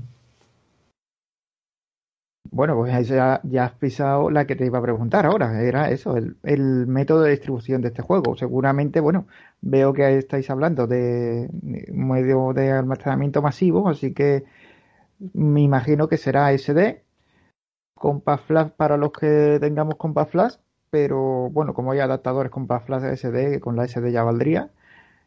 Bueno, pues ya, ya, has pisado la que te iba a preguntar ahora. Era eso, el, el, método de distribución de este juego. Seguramente, bueno, veo que estáis hablando de medio de almacenamiento masivo, así que me imagino que será SD, Compact Flash para los que tengamos Compact Flash, pero bueno, como hay adaptadores Compact Flash SD, con la SD ya valdría.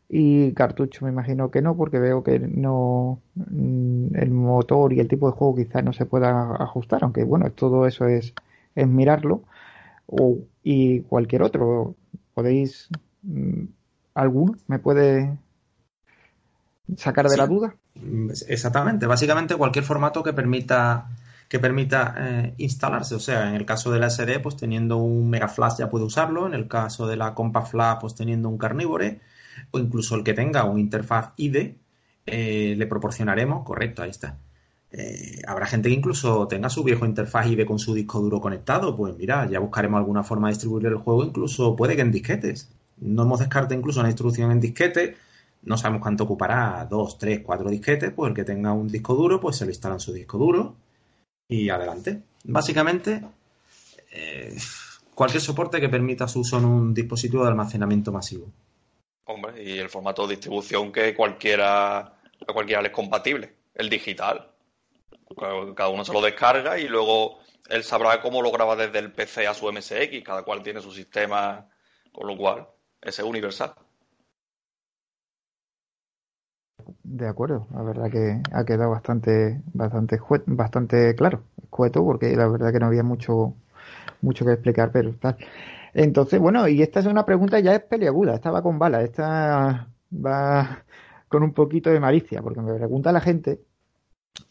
Y cartucho me imagino que no, porque veo que no mm, el motor y el tipo de juego quizás no se pueda ajustar, aunque bueno, todo eso es, es mirarlo. O, y cualquier otro. Podéis mm, ¿Alguno me puede sacar de Sí. la duda? Exactamente, básicamente cualquier formato que permita que permita eh, instalarse, o sea, en el caso de la SD, pues teniendo un Mega Flash ya puede usarlo, en el caso de la Compact Flash, pues teniendo un Carnivore, o incluso el que tenga un interfaz IDE, eh, le proporcionaremos, correcto, ahí está. Eh, habrá gente que incluso tenga su viejo interfaz IDE con su disco duro conectado, pues mira, ya buscaremos alguna forma de distribuir el juego, incluso puede que en disquetes. No hemos descartado incluso una distribución en disquete, no sabemos cuánto ocupará, dos, tres, cuatro disquetes, pues el que tenga un disco duro, pues se lo instala en su disco duro y adelante. Básicamente, eh, cualquier soporte que permita su uso en un dispositivo de almacenamiento masivo. Hombre, y el formato de distribución que cualquiera, cualquiera es compatible, el digital. Cada uno se lo descarga y luego él sabrá cómo lo graba desde el PC a su MSX, cada cual tiene su sistema, con lo cual ese es universal. De acuerdo, la verdad que ha quedado bastante, bastante, bastante claro, escueto, porque la verdad que no había mucho, mucho que explicar, pero tal. Entonces, bueno, y esta es una pregunta ya es peliaguda, esta va con bala, esta va con un poquito de malicia, porque me pregunta la gente,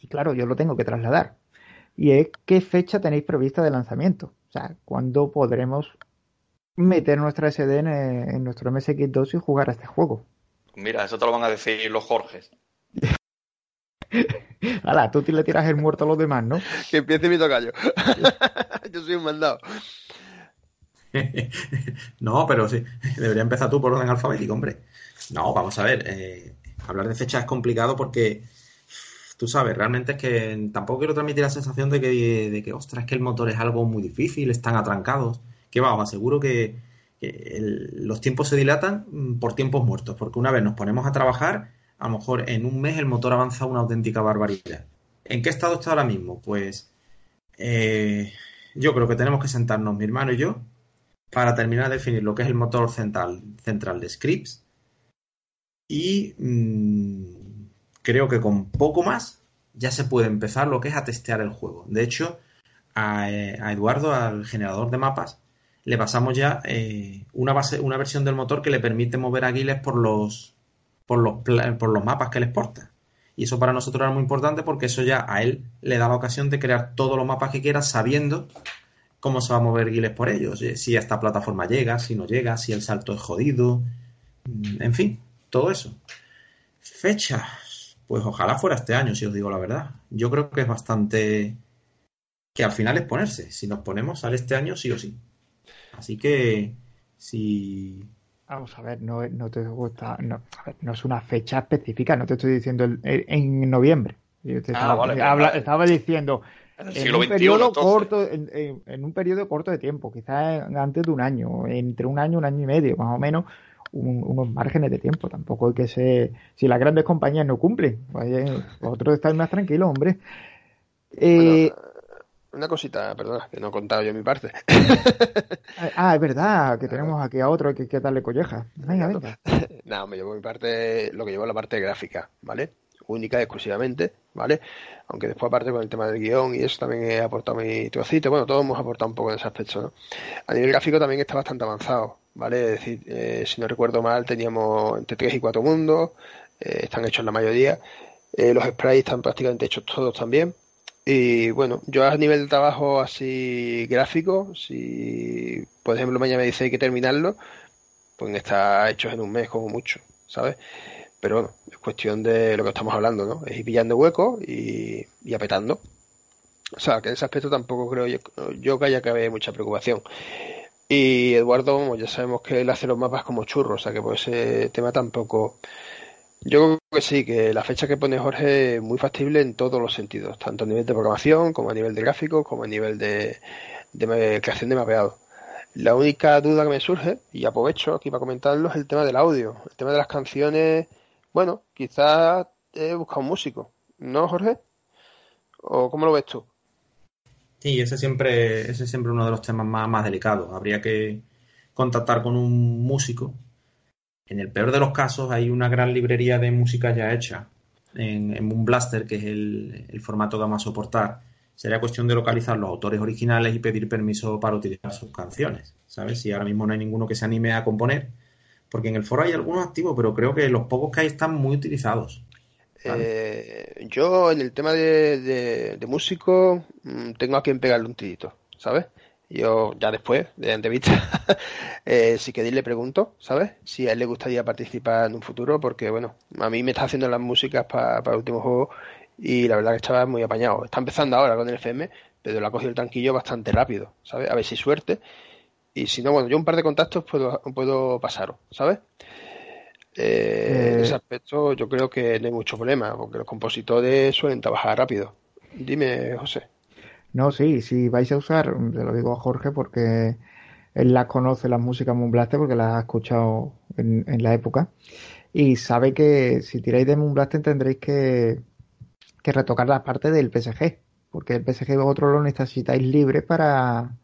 y claro, yo lo tengo que trasladar, y es qué fecha tenéis prevista de lanzamiento, o sea, cuándo podremos meter nuestra SD en, en nuestro MSX2 y jugar a este juego. Mira, eso te lo van a decir los Jorges. Hala, tú le tiras el muerto a los demás, ¿no? Que empiece mi tocayo. Yo soy un mandado. no, pero sí, debería empezar tú por orden alfabético, hombre. No, vamos a ver, eh, hablar de fecha es complicado porque tú sabes, realmente es que tampoco quiero transmitir la sensación de que, de que, ostras, es que el motor es algo muy difícil, están atrancados. Que vamos, aseguro que, los tiempos se dilatan mm, por tiempos muertos, porque una vez nos ponemos a trabajar, a lo mejor en un mes el motor avanza una auténtica barbaridad. ¿En qué estado está ahora mismo? Pues eh, yo creo que tenemos que sentarnos, mi hermano y yo, para terminar de definir lo que es el motor central, central de Scripts. Y mm, creo que con poco más ya se puede empezar lo que es a testear el juego. De hecho, a, eh, a Eduardo, al generador de mapas, le pasamos ya eh, una, base, una versión del motor que le permite mover a Giles por los, por, los, por los mapas que le exporta. Y eso para nosotros era muy importante porque eso ya a él le da la ocasión de crear todos los mapas que quiera sabiendo cómo se va a mover Giles por ellos, eh, si esta plataforma llega, si no llega, si el salto es jodido, mm, en fin, todo eso. Fecha, pues ojalá fuera este año, si os digo la verdad. Yo creo que es bastante que al final es ponerse. Si nos ponemos, sale este año sí o sí. Así que si Vamos a ver, no, no te gusta, no, a ver, no es una fecha específica, no te estoy diciendo el- el- en noviembre. Yo te Ah, estaba, vale, habla- vale. estaba diciendo En el en siglo un XXI, periodo entonces. corto, en, en- en un periodo corto de tiempo, quizás antes de un año, entre un año y un año y medio, más o menos, un- unos márgenes de tiempo. Tampoco hay que ser, si las grandes compañías no cumplen, pues, eh, vosotros estáis más tranquilos, hombre. Eh, Bueno, una cosita, perdona, que no he contado yo mi parte. ah, es verdad, que tenemos aquí a otro, hay que, que darle colleja. Venga, venga. Nada, me llevo mi parte, lo que llevo es la parte gráfica, ¿vale? Única y exclusivamente, ¿vale? Aunque después, aparte, con el tema del guion y eso también he aportado mi trocito. Bueno, todos hemos aportado un poco en ese aspecto, ¿no? A nivel gráfico también está bastante avanzado, ¿vale? Es decir, eh, si no recuerdo mal, teníamos entre 3 y 4 mundos, eh, están hechos la mayoría. Eh, los sprites están prácticamente hechos todos también. Y bueno, yo a nivel de trabajo así gráfico, si por ejemplo mañana me dice hay que terminarlo, pueden estar hechos en un mes como mucho, ¿sabes? Pero bueno, es cuestión de lo que estamos hablando, ¿no? Es ir pillando huecos y, y apretando. O sea, que en ese aspecto tampoco creo yo, yo que haya que haber mucha preocupación. Y Eduardo, ya sabemos que él hace los mapas como churros, o sea que por ese tema tampoco. Yo creo que sí, que la fecha que pone Jorge es muy factible en todos los sentidos, tanto a nivel de programación, como a nivel de gráficos, como a nivel de, creación de mapeado. La única duda que me surge, y aprovecho aquí para comentarlo, es el tema del audio. El tema de las canciones, bueno, quizás he buscado un músico, ¿no, Jorge? ¿O cómo lo ves tú? Sí, ese siempre, ese es siempre uno de los temas más, más delicados. Habría que contactar con un músico. En el peor de los casos hay una gran librería de música ya hecha en, en un Blaster, que es el, formato que vamos a soportar. Sería cuestión de localizar los autores originales y pedir permiso para utilizar sus canciones. ¿Sabes? Si ahora mismo no hay ninguno que se anime a componer, Porque en el foro hay algunos activos, pero creo que los pocos que hay están muy utilizados. Eh, yo en el tema de, de, músico mm, tengo a quien pegarle un tirito, ¿sabes? Yo ya después de la entrevista, eh, si queréis le pregunto, ¿sabes? Si a él le gustaría participar en un futuro, porque bueno, a mí me está haciendo las músicas para el último juego y la verdad que estaba muy apañado. Está empezando ahora con el FM, pero le ha cogido el tanquillo bastante rápido, ¿sabes? A ver si suerte. Y si no, bueno, yo un par de contactos puedo, puedo pasaros, ¿sabes? Eh, en ese aspecto yo creo que no hay mucho problema, porque los compositores suelen trabajar rápido. Dime, José. No, sí, si vais a usar, te lo digo a Jorge porque él las conoce las músicas Moonblaster porque las ha escuchado en, la época y sabe que si tiráis de Moonblaster tendréis que, que retocar las partes del PSG, porque el PSG vosotros lo necesitáis libre para,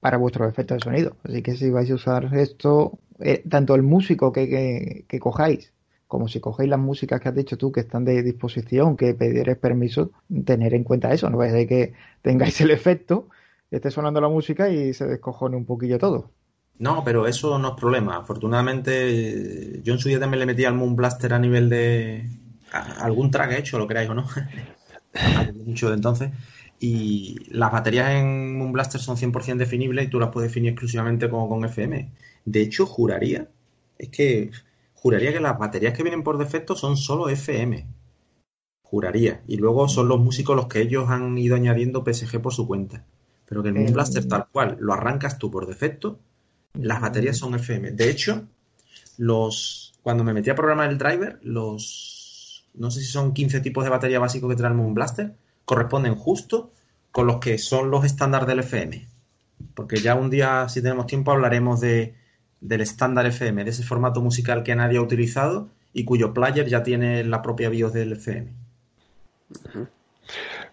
para vuestros efectos de sonido. Así que si vais a usar esto, eh, tanto el músico que, que, cojáis, como si cogéis las músicas que has dicho tú que están de disposición, que pediréis permiso, tener en cuenta eso, no vaya de que tengáis el efecto, esté sonando la música y se descojone un poquillo todo. No, pero eso no es problema. Afortunadamente, yo en su día también le metí al Moon Blaster a nivel de algún track hecho, lo queráis o no. mucho de entonces. Y las baterías en Moon Blaster son 100% definibles y tú las puedes definir exclusivamente con, con FM. De hecho, juraría, es que juraría que las baterías que vienen por defecto son solo FM. Juraría. Y luego son los músicos los que ellos han ido añadiendo PSG por su cuenta. Pero que el Moon Blaster tal cual lo arrancas tú por defecto, las baterías son FM. De hecho, los cuando me metí a programar el driver, los no sé si son 15 tipos de batería básico que trae el Moon Blaster, corresponden justo con los que son los estándares del FM. Porque ya un día, si tenemos tiempo, hablaremos de, del estándar FM, de ese formato musical que nadie ha utilizado y cuyo player ya tiene la propia BIOS del FM.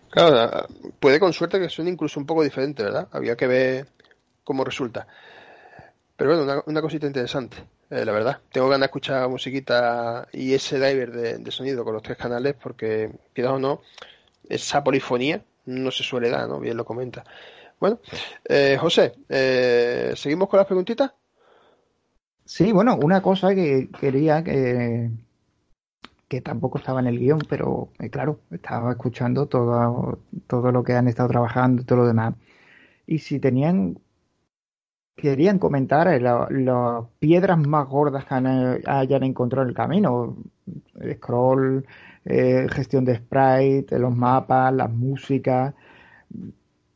Claro, puede con suerte que suene incluso un poco diferente, ¿verdad? Había que ver cómo resulta. Pero bueno, una, cosita interesante, eh, la verdad. Tengo ganas de escuchar musiquita y ese driver de, de sonido con los tres canales porque, quizás o no, esa polifonía no se suele dar, ¿no? Bien lo comenta. Bueno, eh, José, eh, ¿seguimos con las preguntitas? Sí, bueno, una cosa que quería que, que tampoco estaba en el guion, pero eh, claro, estaba escuchando todo, todo lo que han estado trabajando todo lo demás. Y si tenían, querían comentar las piedras más gordas que hayan encontrado en el camino, scroll, eh, gestión de sprite, los mapas, las músicas,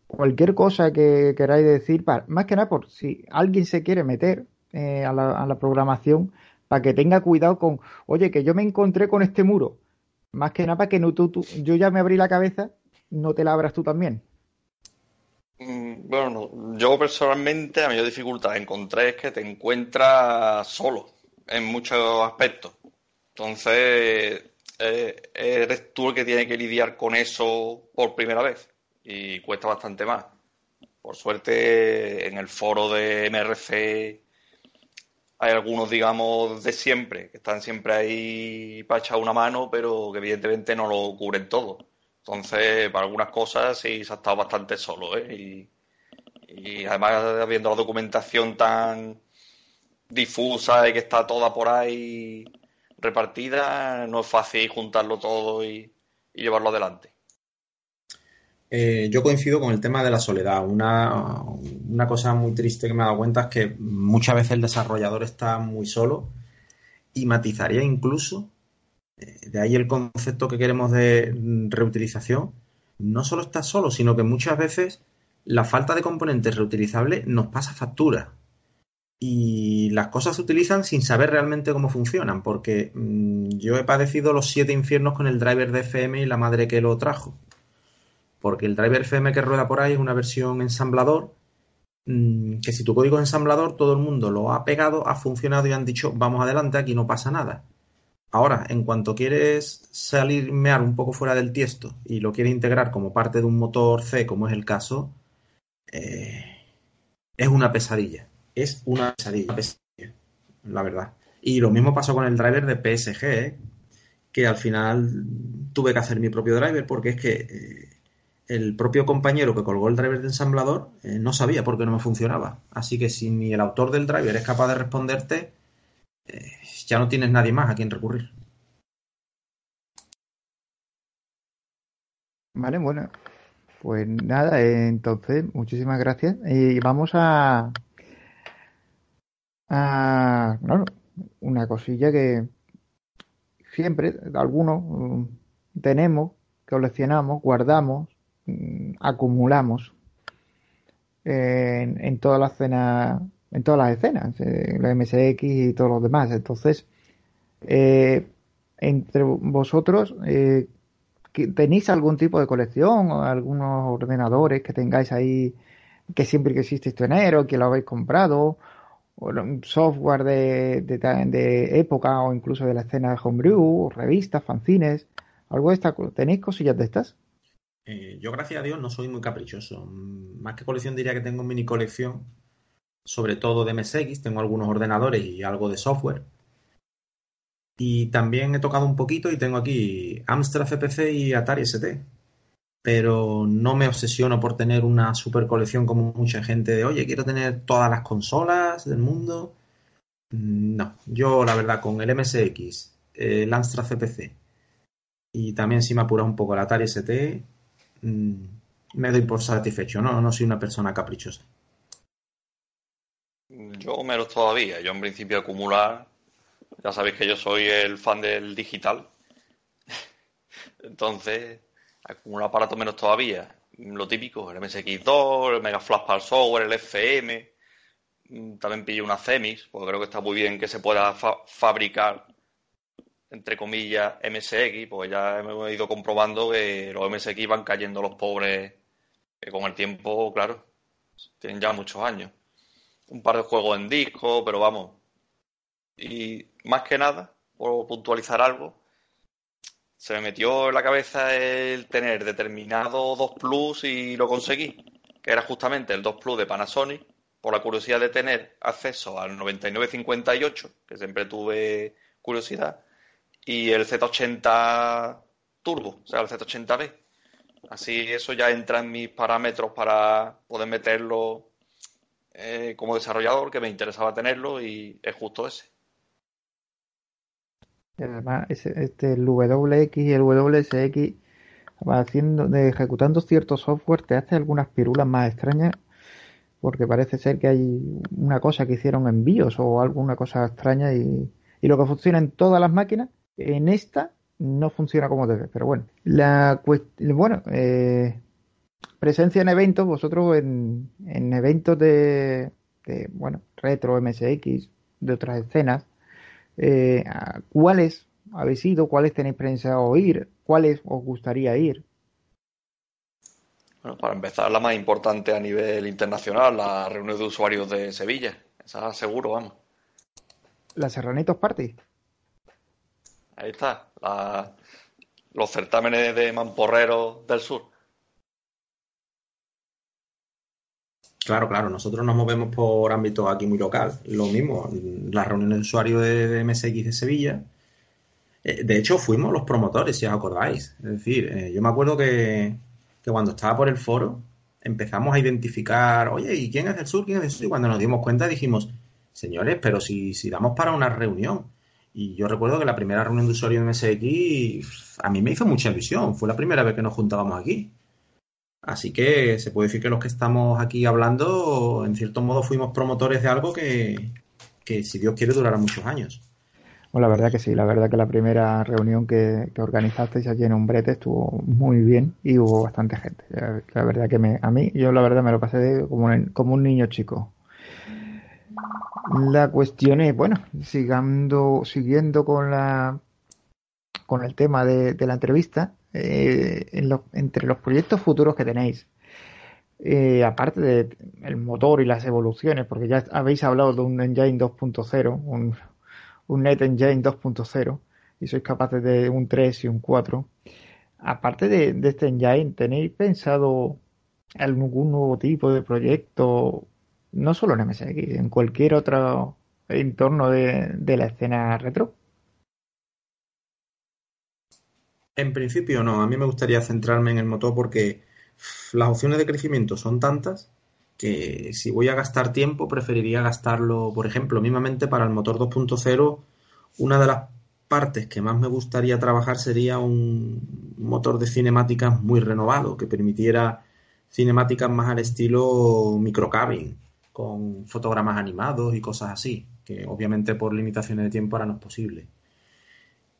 cualquier cosa que queráis decir, más que nada por si alguien se quiere meter eh, a, la, programación, para que tenga cuidado con, oye, que yo me encontré con este muro, más que nada para que no tú, yo ya me abrí la cabeza, no te la abras tú también. Mm, bueno, yo personalmente la mayor dificultad encontré es que te encuentras solo en muchos aspectos. Entonces, eh, eres tú el que tiene que lidiar con eso por primera vez y cuesta bastante más. Por suerte, en el foro de MRC hay algunos, digamos, de siempre, que están siempre ahí para echar una mano, pero que evidentemente no lo cubren todo. Entonces, para algunas cosas sí se ha estado bastante solo, ¿eh? Y, además, viendo la documentación tan difusa y que está toda por ahí repartida, no es fácil juntarlo todo y, llevarlo adelante. Eh, yo coincido con el tema de la soledad. Una, una, cosa muy triste que me he dado cuenta es que muchas veces el desarrollador está muy solo y matizaría incluso, eh, de ahí el concepto que queremos de reutilización, no solo está solo, sino que muchas veces la falta de componentes reutilizables nos pasa factura y las cosas se utilizan sin saber realmente cómo funcionan, porque mm, yo he padecido los siete infiernos con el driver de FM y la madre que lo trajo. Porque el driver FM que rueda por ahí es una versión ensamblador, mm, que si tu código es ensamblador, todo el mundo lo ha pegado, ha funcionado y han dicho, vamos adelante, aquí no pasa nada. Ahora, en cuanto quieres salir mear un poco fuera del tiesto y lo quieres integrar como parte de un motor C, como es el caso, eh, es una pesadilla es una pesadilla, la verdad. Y lo mismo pasó con el driver de PSG, ¿eh? que al final tuve que hacer mi propio driver porque es que eh, el propio compañero que colgó el driver de ensamblador eh, no sabía por qué no me funcionaba. Así que si ni el autor del driver es capaz de responderte, eh, ya no tienes nadie más a quien recurrir. Vale, bueno, pues nada, eh, entonces, muchísimas gracias. Y vamos a, a, una cosilla que siempre, algunos mm, tenemos, coleccionamos, guardamos, acumulamos en, en todas las escenas, en todas las escenas, eh, los MSX y todos los demás. Entonces, eh, entre vosotros, eh, ¿tenéis algún tipo de colección o algunos ordenadores que tengáis ahí que siempre que exististeis tener que lo habéis comprado? o software de, época o incluso de la escena de homebrew, revistas, fanzines, algo de esta, ¿tenéis cosillas de estas? Eh, yo, gracias a Dios, no soy muy caprichoso. Más que colección, diría que tengo mini colección, sobre todo de MSX. Tengo algunos ordenadores y algo de software. Y también he tocado un poquito y tengo aquí Amstrad CPC y Atari ST pero no me obsesiono por tener una super colección como mucha gente de, oye, quiero tener todas las consolas del mundo. Mm, no, yo la verdad con el MSX, el Amstrad CPC y también si me apura un poco el Atari ST, mm, me doy por satisfecho, no, no soy una persona caprichosa. Yo menos todavía, yo en principio acumular, ya sabéis que yo soy el fan del digital, entonces un aparato menos todavía. Lo típico, el MSX2, el Mega Flash para el software, el FM. Mm, también pillé una CEMIS, porque creo que está muy bien que se pueda fabricar, entre comillas, MSX, porque ya hemos ido comprobando que los MSX van cayendo los pobres que con el tiempo, claro, tienen ya muchos años. Un par de juegos en disco, pero vamos. Y más que nada, por puntualizar algo, se me metió en la cabeza el tener determinado 2 Plus y lo conseguí, que era justamente el 2 Plus de Panasonic, por la curiosidad de tener acceso al 9958, que siempre tuve curiosidad, y el Z80 Turbo, o sea, el Z80B. Así eso ya entra en mis parámetros para poder meterlo eh, como desarrollador, que me interesaba tenerlo y es justo ese. Además, este, el WX y el WSX, haciendo, ejecutando cierto software, te hace algunas pirulas más extrañas, porque parece ser que hay una cosa que hicieron en BIOS o alguna cosa extraña y, y lo que funciona en todas las máquinas, en esta no funciona como debe. Pero bueno, la bueno, eh, presencia en eventos, vosotros en, en eventos de, de, bueno, retro, MSX, de otras escenas, eh, ¿Cuáles habéis ido? ¿Cuáles tenéis pensado ir? ¿Cuáles os gustaría ir? Bueno, para empezar, la más importante a nivel internacional, la reunión de usuarios de Sevilla. Esa seguro, vamos. ¿La Serranitos Party? Ahí está. los certámenes de mamporreros del sur. Claro, claro, nosotros nos movemos por ámbito aquí muy local. Lo mismo, la reunión de usuarios de, MSX de Sevilla. Eh, de hecho, fuimos los promotores, si os acordáis. Es decir, eh, yo me acuerdo que, cuando estaba por el foro empezamos a identificar, oye, ¿y quién es del sur? ¿Quién es del sur? Y cuando nos dimos cuenta dijimos, señores, pero si, si damos para una reunión. Y yo recuerdo que la primera reunión de usuarios de MSX a mí me hizo mucha ilusión. Fue la primera vez que nos juntábamos aquí. Así que se puede decir que los que estamos aquí hablando, en cierto modo, fuimos promotores de algo que, si Dios quiere, durará muchos años. Bueno, la verdad que sí, la verdad que la primera reunión que, que organizasteis allí en Umbrete estuvo muy bien y hubo bastante gente. La, verdad que me, a mí, yo la verdad me lo pasé como, como un niño chico. La cuestión es, bueno, sigando, siguiendo con la con el tema de la entrevista, eh, entre los proyectos futuros que tenéis, eh, aparte del el motor y las evoluciones, porque ya habéis hablado de un Engine 2.0, un, un Net Engine 2.0, y sois capaces de un 3 y un 4. Aparte de, este Engine, ¿tenéis pensado algún nuevo tipo de proyecto, no solo en MSX, en cualquier otro entorno de la escena retro? En principio no, a mí me gustaría centrarme en el motor porque las opciones de crecimiento son tantas que si voy a gastar tiempo preferiría gastarlo, por ejemplo, mismamente para el motor 2.0, una de las partes que más me gustaría trabajar sería un motor de cinemáticas muy renovado, que permitiera cinemáticas más al estilo microcabin, con fotogramas animados y cosas así, que obviamente por limitaciones de tiempo ahora no es posible.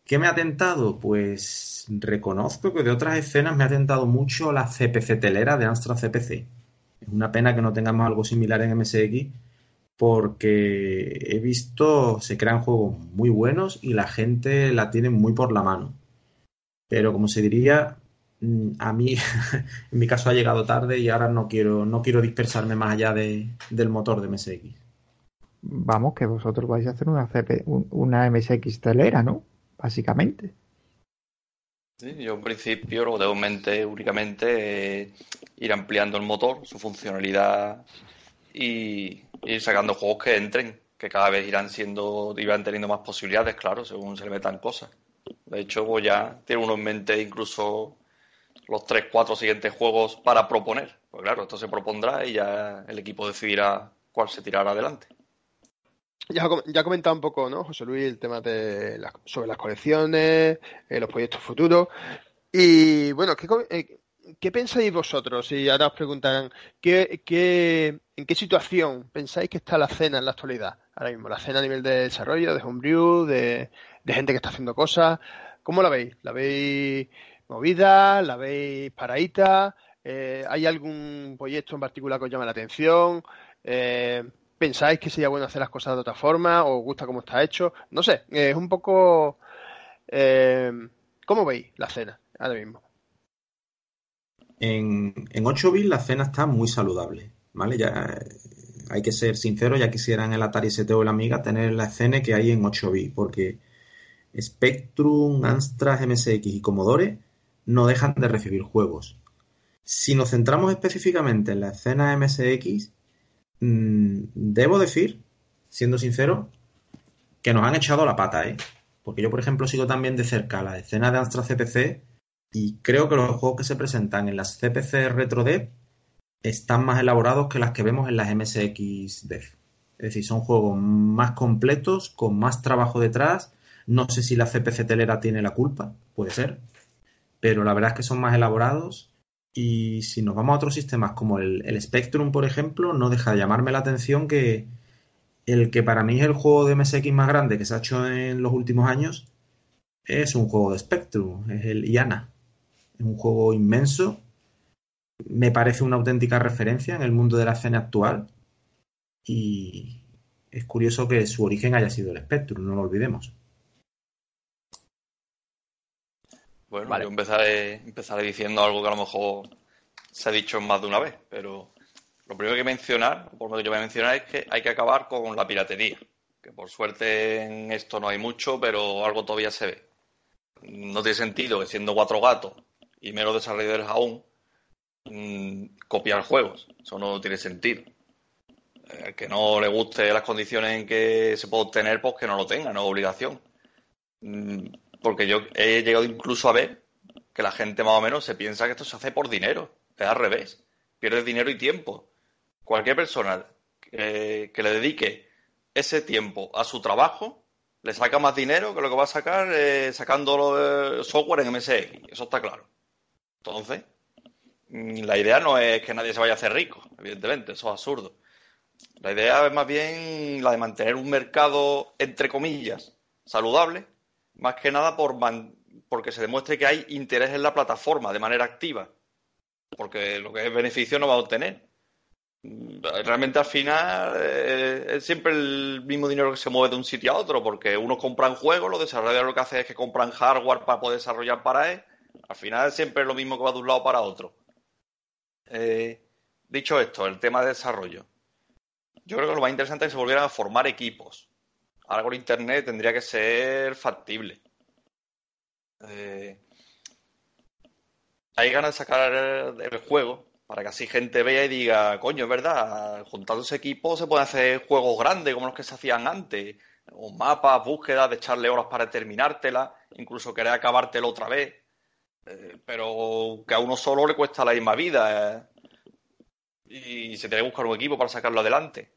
¿Qué me ha tentado? Pues reconozco que de otras escenas me ha tentado mucho la CPC telera de Amstrad CPC. Es una pena que no tengamos algo similar en MSX porque he visto se crean juegos muy buenos y la gente la tiene muy por la mano. Pero como se diría, a mí en mi caso ha llegado tarde y ahora no quiero, no quiero dispersarme más allá de, del motor de MSX. Vamos, que vosotros vais a hacer una, CP, una MSX telera, ¿no? Básicamente. Sí, yo en principio lo que tengo en mente únicamente ir ampliando el motor, su funcionalidad y ir sacando juegos que entren, que cada vez irán siendo, irán teniendo más posibilidades, claro, según se le metan cosas. De hecho, pues ya tiene uno en mente incluso los tres, cuatro siguientes juegos para proponer. Pues claro, esto se propondrá y ya el equipo decidirá cuál se tirará adelante. Ya, ya ha comentado un poco, ¿no, José Luis, el tema de sobre las colecciones, eh, los proyectos futuros. Y bueno, ¿qué, eh, ¿qué pensáis vosotros? Y ahora os preguntarán, ¿qué, qué, en qué situación pensáis que está la cena en la actualidad? Ahora mismo, la cena a nivel de desarrollo, de homebrew, de, de gente que está haciendo cosas. ¿Cómo la veis? ¿La veis movida? ¿La veis paradita? Eh, ¿Hay algún proyecto en particular que os llame la atención? Eh, ¿Pensáis que sería bueno hacer las cosas de otra forma? ¿Os gusta cómo está hecho? No sé, es un poco... Eh, ¿Cómo veis la cena ahora mismo? En, en 8 bits la cena está muy saludable, ¿vale? Ya hay que ser sincero, ya quisieran el Atari ST o el Amiga tener la escena que hay en 8 bits, porque Spectrum, Amstrad, MSX y Commodore no dejan de recibir juegos. Si nos centramos específicamente en la escena MSX, mmm, debo decir, siendo sincero, que nos han echado la pata, ¿eh? Porque yo, por ejemplo, sigo también de cerca la escena de Amstrad CPC y creo que los juegos que se presentan en las CPC RetroDev están más elaborados que las que vemos en las MSX Dev. Es decir, son juegos más completos, con más trabajo detrás. No sé si la CPC telera tiene la culpa, puede ser, pero la verdad es que son más elaborados. Y si nos vamos a otros sistemas como el, Spectrum, por ejemplo, no deja de llamarme la atención que el que para mí es el juego de MSX más grande que se ha hecho en los últimos años es un juego de Spectrum, es el IANA. Es un juego inmenso. Me parece una auténtica referencia en el mundo de la escena actual. Y es curioso que su origen haya sido el Spectrum, no lo olvidemos. Bueno, vale. yo empezaré, empezaré diciendo algo que a lo mejor se ha dicho más de una vez, pero lo primero que mencionar, por lo que yo voy a mencionar, es que hay que acabar con la piratería. Que por suerte en esto no hay mucho, pero algo todavía se ve. No tiene sentido que siendo cuatro gatos y menos desarrolladores aún, mmm, copiar juegos. Eso no tiene sentido. El que no le guste las condiciones en que se puede obtener, pues que no lo tenga, no es obligación. Mm, porque yo he llegado incluso a ver que la gente más o menos se piensa que esto se hace por dinero. Es al revés. Pierdes dinero y tiempo. Cualquier persona que, que le dedique ese tiempo a su trabajo le saca más dinero que lo que va a sacar eh, sacando software en MSX. Eso está claro. Entonces, mm, la idea no es que nadie se vaya a hacer rico, evidentemente, eso es absurdo. La idea es más bien la de mantener un mercado, entre comillas, saludable, más que nada por porque se demuestre que hay interés en la plataforma de manera activa, porque lo que es beneficio no va a obtener. Realmente al final eh, es siempre el mismo dinero que se mueve de un sitio a otro, porque unos compran juegos, los desarrolladores lo que hacen es que compran hardware para poder desarrollar para él al final siempre es lo mismo que va de un lado para otro. Eh, dicho esto, el tema de desarrollo. Yo creo que lo más interesante es que se volvieran a formar equipos. Ahora con Internet tendría que ser factible. Eh, hay ganas de sacar el juego para que así gente vea y diga, coño, es verdad, juntando ese equipo se pueden hacer juegos grandes como los que se hacían antes. O mapas, búsquedas, de echarle horas para terminártela, incluso querer acabártelo otra vez. Eh, pero que a uno solo le cuesta la misma vida. Eh. y se tiene que buscar un equipo para sacarlo adelante.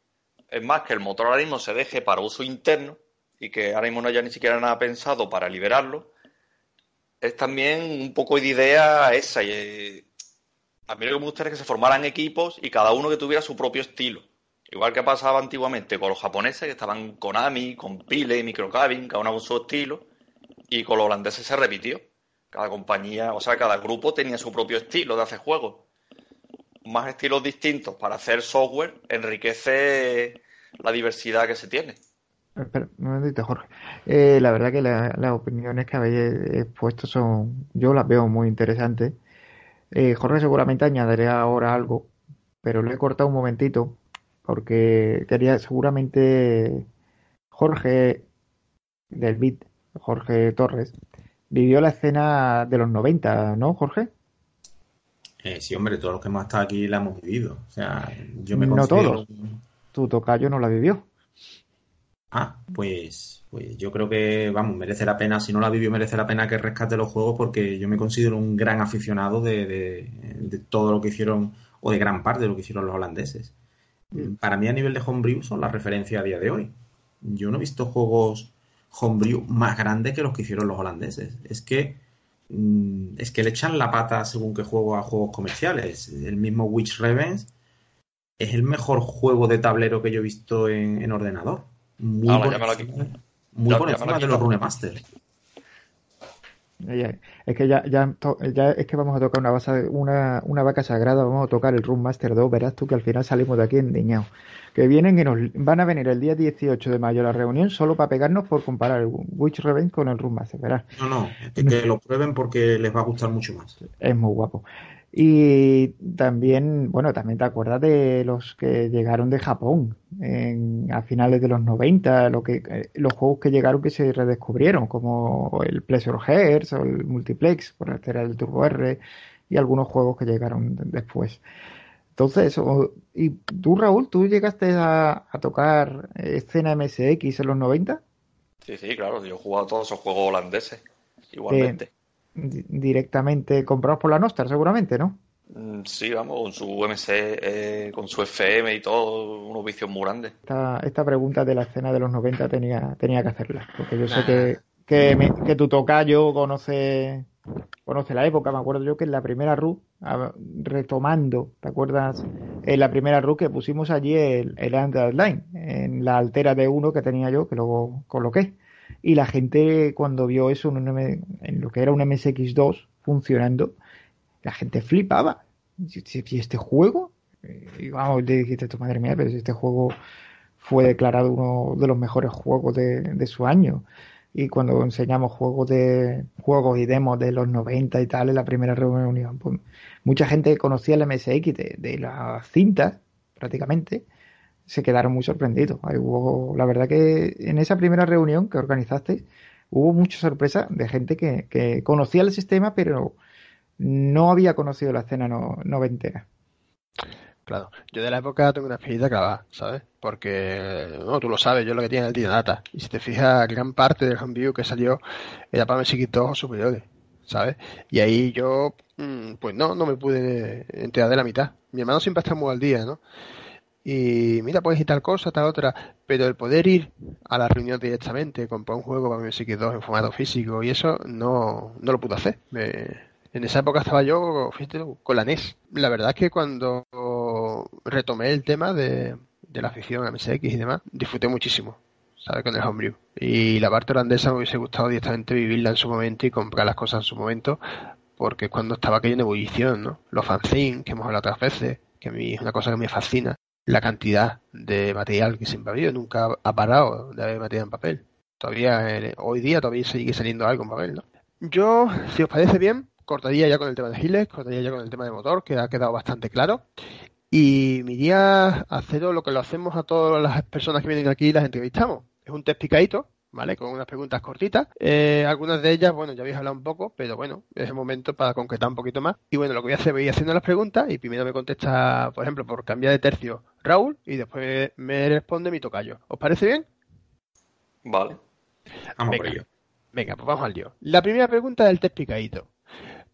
Es más, que el motor ahora mismo se deje para uso interno y que ahora mismo no haya ni siquiera nada pensado para liberarlo, es también un poco de idea esa. Eh, a mí lo que me gustaría es que se formaran equipos y cada uno que tuviera su propio estilo. Igual que pasaba antiguamente con los japoneses, que estaban con Ami, con Pile, Microcabin, cada uno con su estilo, y con los holandeses se repitió. Cada compañía, o sea, cada grupo tenía su propio estilo de hacer juegos. Más estilos distintos para hacer software enriquece la diversidad que se tiene. Espera, un momentito, Jorge. Eh, la verdad que las opiniones que habéis expuesto son, yo las veo muy interesantes. Eh, Jorge seguramente añadiré ahora algo, pero lo he cortado un momentito porque quería seguramente Jorge del BIT, Jorge Torres, vivió la escena de los 90, ¿no, Jorge? Eh, sí, hombre, todos los que hemos estado aquí la hemos vivido. O sea, yo me No todos. Tu tocayo no la vivió. Ah, pues, pues yo creo que, vamos, merece la pena, si no la vivió, merece la pena que rescate los juegos porque yo me considero un gran aficionado de, de, de todo lo que hicieron, o de gran parte de lo que hicieron los holandeses para mí a nivel de homebrew son la referencia a día de hoy. Yo no he visto juegos homebrew más grandes que los que hicieron los holandeses. Es que mm, es que le echan la pata según que juego a juegos comerciales. El mismo Witch Revenge es el mejor juego de tablero que yo he visto en, ordenador. Muy por, encima, muy por encima de los Rune Master. Es que ya, ya, ya, es que vamos a tocar una, base, una, una vaca sagrada, vamos a tocar el Room Master 2, verás tú que al final salimos de aquí endiñados. Que vienen y nos van a venir el día 18 de mayo a la reunión solo para pegarnos por comparar el Witch Revenge con el Room Master, verás. No, no, que lo prueben porque les va a gustar mucho más. Es muy guapo. Y también, bueno, también te acuerdas de los que llegaron de Japón en, a finales de los 90, lo que, eh, los juegos que llegaron que se redescubrieron, como el Pleasure Hearts o el Multiplex, por hacer el Turbo R, y algunos juegos que llegaron después. Entonces, ¿y tú, Raúl, tú llegaste a, tocar escena MSX en los 90? Sí, sí, claro, yo he jugado todos esos juegos holandeses, igualmente directamente comprados por la Nostar, seguramente, ¿no? Mm, sí, vamos, con su MC, eh, con su FM y todo, unos vicios muy grandes. Esta, esta pregunta de la escena de los 90 tenía, tenía que hacerla, porque yo sé que, que, me, que tu tocayo conoce, conoce la época. Me acuerdo yo que en la primera RU, retomando, ¿te acuerdas? En la primera RU que pusimos allí el, el Line, en la altera de uno que tenía yo, que luego coloqué y la gente cuando vio eso en, en lo que era un MSX2 funcionando, la gente flipaba. ¿Y este juego? Y vamos, le dijiste, madre mía, pero si este juego fue declarado uno de los mejores juegos de, de su año. Y cuando enseñamos juegos de juegos y demos de los 90 y tal en la primera reunión, pues mucha gente conocía el MSX de, de las cintas, prácticamente, se quedaron muy sorprendidos. hubo, la verdad que en esa primera reunión que organizaste hubo mucha sorpresa de gente que, conocía el sistema pero no había conocido la escena no, noventera. Claro, yo de la época tengo una espinita clavada, ¿sabes? Porque, no, tú lo sabes, yo lo que tiene el Data. Y si te fijas, gran parte del homeview que salió era para MSX2 o superiores, ¿sabes? Y ahí yo, mm, pues no, no me pude enterar de la mitad. Mi hermano siempre está muy al día, ¿no? y mira, puedes ir tal cosa, tal otra, pero el poder ir a la reunión directamente, comprar un juego para mi MSX2 en formato físico y eso no, no lo pude hacer. En esa época estaba yo, fíjate, con la NES. La verdad es que cuando retomé el tema de, la afición a MSX y demás, disfruté muchísimo, ¿sabes? Con el homebrew. Y la parte holandesa me hubiese gustado directamente vivirla en su momento y comprar las cosas en su momento, porque es cuando estaba aquello en ebullición, ¿no? Los fanzines, que hemos hablado otras veces, que a mí es una cosa que me fascina la cantidad de material que siempre ha habido, nunca ha parado de haber material en papel. Todavía, eh, hoy día todavía sigue saliendo algo en papel, ¿no? Yo, si os parece bien, cortaría ya con el tema de Giles, cortaría ya con el tema de motor, que ha quedado bastante claro. Y me iría a hacer lo que lo hacemos a todas las personas que vienen aquí y las entrevistamos. Es un test picadito, ¿vale? Con unas preguntas cortitas. Eh, algunas de ellas, bueno, ya habéis hablado un poco, pero bueno, es el momento para concretar un poquito más. Y bueno, lo que voy a hacer, voy haciendo las preguntas y primero me contesta, por ejemplo, por cambiar de tercio, Raúl, y después me responde mi tocayo. ¿Os parece bien? Vale. Vamos venga, por ello. Venga, pues vamos al lío. La primera pregunta del test picadito.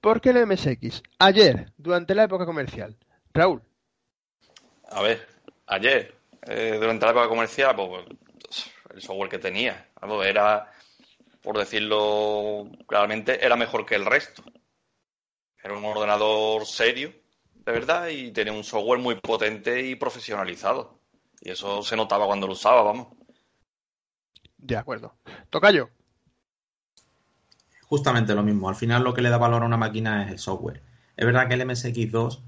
¿Por qué el MSX? Ayer, durante la época comercial. Raúl. A ver, ayer, eh, durante la época comercial, pues el software que tenía, era, por decirlo claramente, era mejor que el resto. Era un ordenador serio, de verdad, y tenía un software muy potente y profesionalizado. Y eso se notaba cuando lo usaba, vamos. De acuerdo. Tocayo. Justamente lo mismo. Al final lo que le da valor a una máquina es el software. Es verdad que el MSX2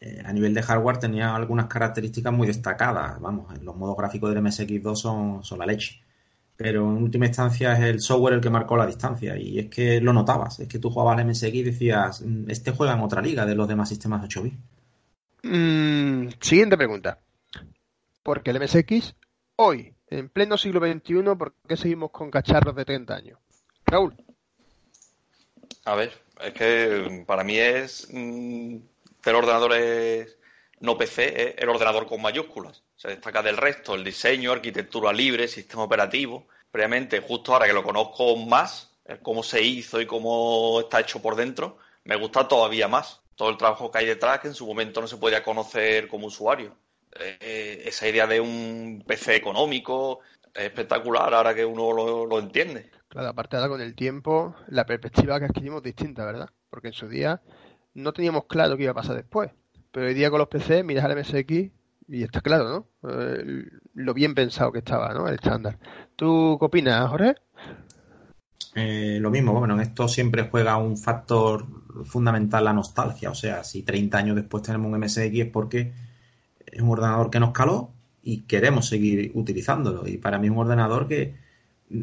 eh, a nivel de hardware tenía algunas características muy destacadas. Vamos, los modos gráficos del MSX2 son, son la leche. Pero en última instancia es el software el que marcó la distancia. Y es que lo notabas. Es que tú jugabas al MSX y decías, mm, este juega en otra liga de los demás sistemas 8 bits. Mm, siguiente pregunta. Porque el MSX hoy, en pleno siglo XXI, ¿por qué seguimos con cacharros de 30 años? Raúl. A ver, es que para mí es mm, pero ordenadores no PC es el ordenador con mayúsculas. Se destaca del resto el diseño, arquitectura libre, sistema operativo. Previamente, justo ahora que lo conozco más, cómo se hizo y cómo está hecho por dentro, me gusta todavía más. Todo el trabajo que hay detrás que en su momento no se podía conocer como usuario. Eh, esa idea de un PC económico es espectacular ahora que uno lo, lo entiende. Claro, aparte ahora con el tiempo, la perspectiva que adquirimos es distinta, ¿verdad? Porque en su día no teníamos claro qué iba a pasar después. Pero hoy día con los PC miras al MSX y está claro, ¿no? Eh, lo bien pensado que estaba, ¿no? El estándar. ¿Tú qué opinas, Jorge? Eh, lo mismo, bueno, en esto siempre juega un factor fundamental la nostalgia. O sea, si 30 años después tenemos un MSX es porque es un ordenador que nos caló y queremos seguir utilizándolo. Y para mí es un ordenador que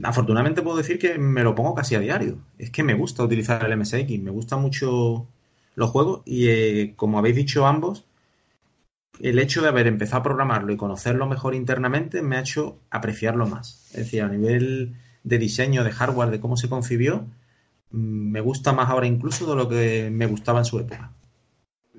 afortunadamente puedo decir que me lo pongo casi a diario. Es que me gusta utilizar el MSX, me gusta mucho los juegos y eh, como habéis dicho ambos, el hecho de haber empezado a programarlo y conocerlo mejor internamente me ha hecho apreciarlo más. Es decir, a nivel de diseño, de hardware, de cómo se concibió, mm, me gusta más ahora incluso de lo que me gustaba en su época.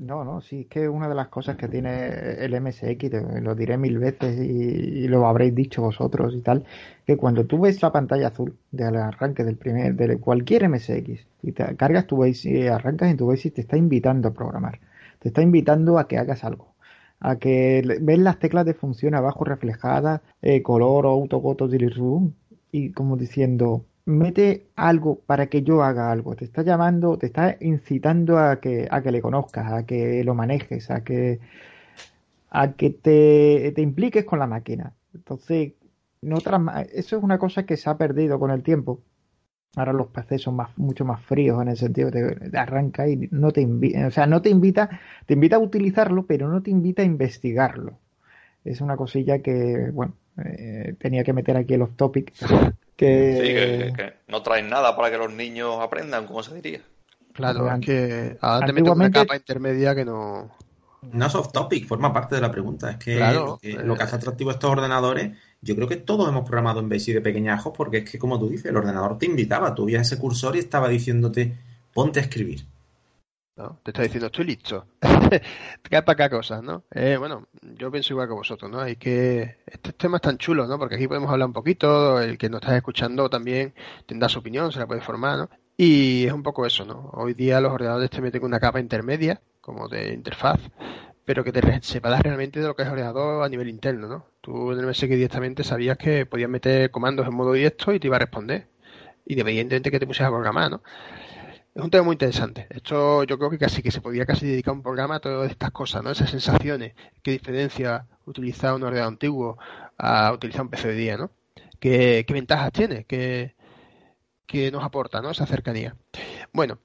No, no, sí, es que una de las cosas que tiene el MSX, lo diré mil veces y, lo habréis dicho vosotros y tal, que cuando tú ves la pantalla azul del arranque del primer, de cualquier MSX, y te cargas tu y arrancas en tu y te está invitando a programar, te está invitando a que hagas algo, a que ves las teclas de función abajo reflejadas, eh, color, auto, goto, room, y como diciendo, mete algo para que yo haga algo. Te está llamando, te está incitando a que, a que le conozcas, a que lo manejes, a que, a que te, te impliques con la máquina. Entonces, no eso es una cosa que se ha perdido con el tiempo. Ahora los PC son más, mucho más fríos en el sentido de, arranca y no te invita, o sea, no te invita, te invita a utilizarlo, pero no te invita a investigarlo. Es una cosilla que, bueno, eh, tenía que meter aquí el off topic que... que, no traen nada para que los niños aprendan, como se diría. Claro, es que ahora te meto una capa intermedia que no... No es off topic, forma parte de la pregunta. Es que lo, que, hace atractivo a estos ordenadores, yo creo que todos hemos programado en BASIC de pequeñajos, porque es que, como tú dices, el ordenador te invitaba, tú veías ese cursor y estaba diciéndote, ponte a escribir. Te está diciendo, estoy listo. Trae para acá cosas, ¿no? Eh, bueno, yo pienso igual que vosotros, ¿no? Hay que... Este tema es tan chulo, ¿no? Porque aquí podemos hablar un poquito, el que nos está escuchando también tendrá su opinión, se la puede formar, ¿no? Y es un poco eso, ¿no? Hoy día los ordenadores te meten una capa intermedia, como de interfaz, pero que te separas realmente de lo que es ordenador a nivel interno, ¿no? Tú en el MSX directamente sabías que podías meter comandos en modo directo y te iba a responder. Independientemente que te pusieras a programar, ¿no? Es un tema muy interesante. Esto yo creo que casi que se podría casi dedicar un programa a todas estas cosas, ¿no? Esas sensaciones. ¿Qué diferencia utilizar un ordenador antiguo a utilizar un PC de día, ¿no? ¿Qué, ventajas tiene? ¿Qué, nos aporta, ¿no? Esa cercanía. Bueno,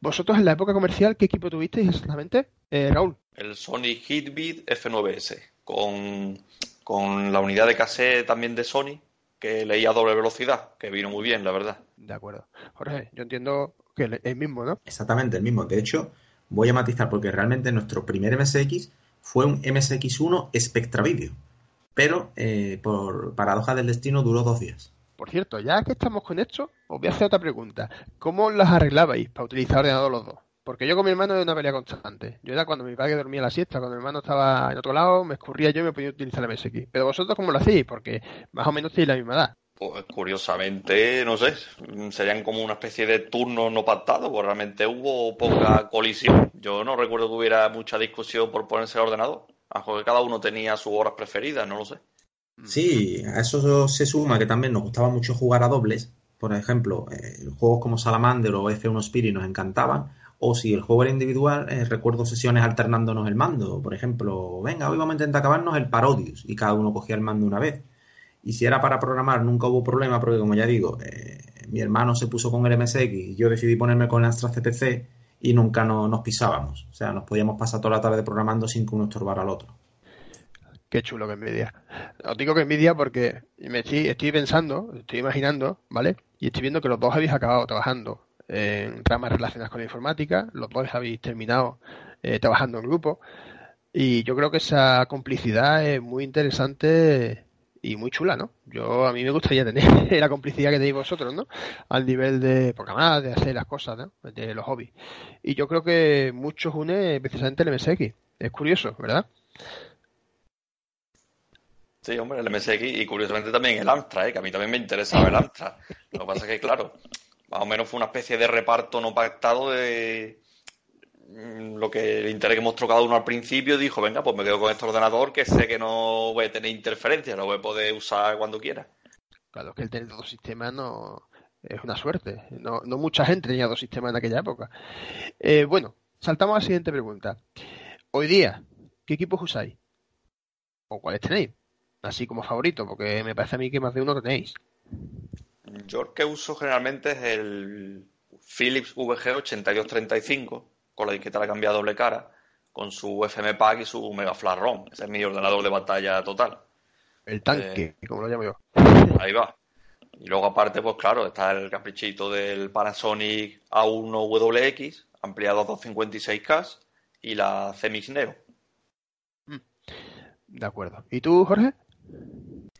vosotros en la época comercial, ¿qué equipo tuvisteis exactamente, eh, Raúl? El Sony Hitbit F9S, con, con la unidad de cassette también de Sony, que leía a doble velocidad, que vino muy bien, la verdad. De acuerdo. Jorge, yo entiendo que el mismo, ¿no? Exactamente, el mismo. De hecho, voy a matizar porque realmente nuestro primer MSX fue un MSX1 Spectra Video, pero eh, por paradoja del destino duró dos días. Por cierto, ya que estamos con esto, os voy a hacer otra pregunta. ¿Cómo las arreglabais para utilizar ordenador los dos? Porque yo con mi hermano era una pelea constante. Yo era cuando mi padre dormía la siesta, cuando mi hermano estaba en otro lado, me escurría yo y me podía utilizar el MSX. Pero vosotros, ¿cómo lo hacéis? Porque más o menos tenéis la misma edad. Curiosamente, no sé, serían como una especie de turno no pactado, pues realmente hubo poca colisión. Yo no recuerdo que hubiera mucha discusión por ponerse el ordenador. A cada uno tenía sus horas preferidas, no lo sé. Sí, a eso se suma que también nos gustaba mucho jugar a dobles. Por ejemplo, eh, juegos como Salamander o F1 Spirit nos encantaban. O si el juego era individual, eh, recuerdo sesiones alternándonos el mando. Por ejemplo, venga, hoy vamos a intentar acabarnos el Parodius y cada uno cogía el mando una vez. Y si era para programar, nunca hubo problema porque, como ya digo, eh, mi hermano se puso con el MSX y yo decidí ponerme con el Astra CPC y nunca no, nos pisábamos. O sea, nos podíamos pasar toda la tarde programando sin que uno estorbara al otro. Qué chulo que envidia. Os digo que envidia porque me estoy, estoy pensando, estoy imaginando, ¿vale? Y estoy viendo que los dos habéis acabado trabajando en ramas relacionadas con la informática, los dos habéis terminado eh, trabajando en grupo y yo creo que esa complicidad es muy interesante y muy chula, ¿no? Yo a mí me gustaría tener la complicidad que tenéis vosotros, ¿no? Al nivel de programar, de hacer las cosas, ¿no? De los hobbies. Y yo creo que muchos une precisamente el MSX. Es curioso, ¿verdad? Sí, hombre, el MSX y curiosamente también el Amstrad, ¿eh? que a mí también me interesaba el Amstrad. Lo que pasa es que, claro, más o menos fue una especie de reparto no pactado de lo que el interés que mostró cada uno al principio. Dijo, venga, pues me quedo con este ordenador que sé que no voy a tener interferencias, lo voy a poder usar cuando quiera. Claro, que el tener dos sistemas no es una suerte. No, no mucha gente tenía dos sistemas en aquella época. Eh, bueno, saltamos a la siguiente pregunta. Hoy día, ¿qué equipos usáis? ¿O cuáles tenéis? Así como favorito, porque me parece a mí que más de uno tenéis. Yo el que uso generalmente es el Philips VG8235, con la disqueta la cambiado doble cara, con su FM Pack y su Mega Flash ROM. Ese es mi ordenador de batalla total. El tanque, eh, como lo llamo yo. Ahí va. Y luego aparte, pues claro, está el caprichito del Panasonic A1WX, ampliado a 256K, y la CMX Neo. Mm. De acuerdo. ¿Y tú, Jorge?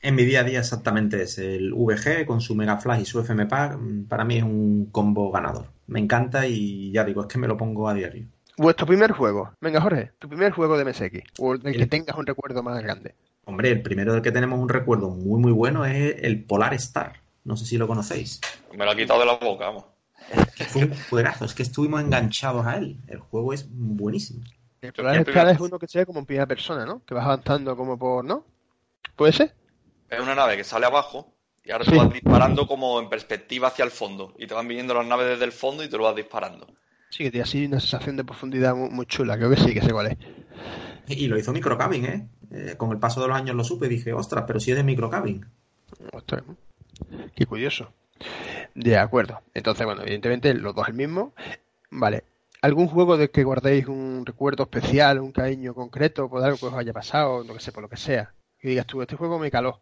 En mi día a día exactamente es el VG con su Mega Flash y su FM Pack. Para mí es un combo ganador. Me encanta y ya digo, es que me lo pongo a diario. Vuestro primer juego. Venga, Jorge, tu primer juego de MSX. O del que tengas un recuerdo más grande. Hombre, el primero del que tenemos un recuerdo muy, muy bueno es el Polar Star. No sé si lo conocéis. Me lo ha quitado de la boca, vamos. Es fue un juegazo, es que estuvimos enganchados a él. El juego es buenísimo. El Polar Star es uno que se ve como en primera persona, ¿no? Que vas avanzando como por, ¿no? ¿Puede ser? Es una nave que sale abajo y ahora tú vas disparando como en perspectiva hacia el fondo. Y te van viniendo las naves desde el fondo y te lo vas disparando. Sí, que tiene así una sensación de profundidad muy, chula. Creo que sí, que sé cuál es. Y lo hizo Microcabin, ¿eh? ¿eh? Con el paso de los años lo supe y dije, ostras, pero si es de Microcabin. Ostras, qué curioso. De acuerdo. Entonces, bueno, evidentemente los dos el mismo. Vale. ¿Algún juego de que guardéis un recuerdo especial, un cariño concreto por algo que os haya pasado, no que sé, por lo que sea? Que digas tú, este juego me caló.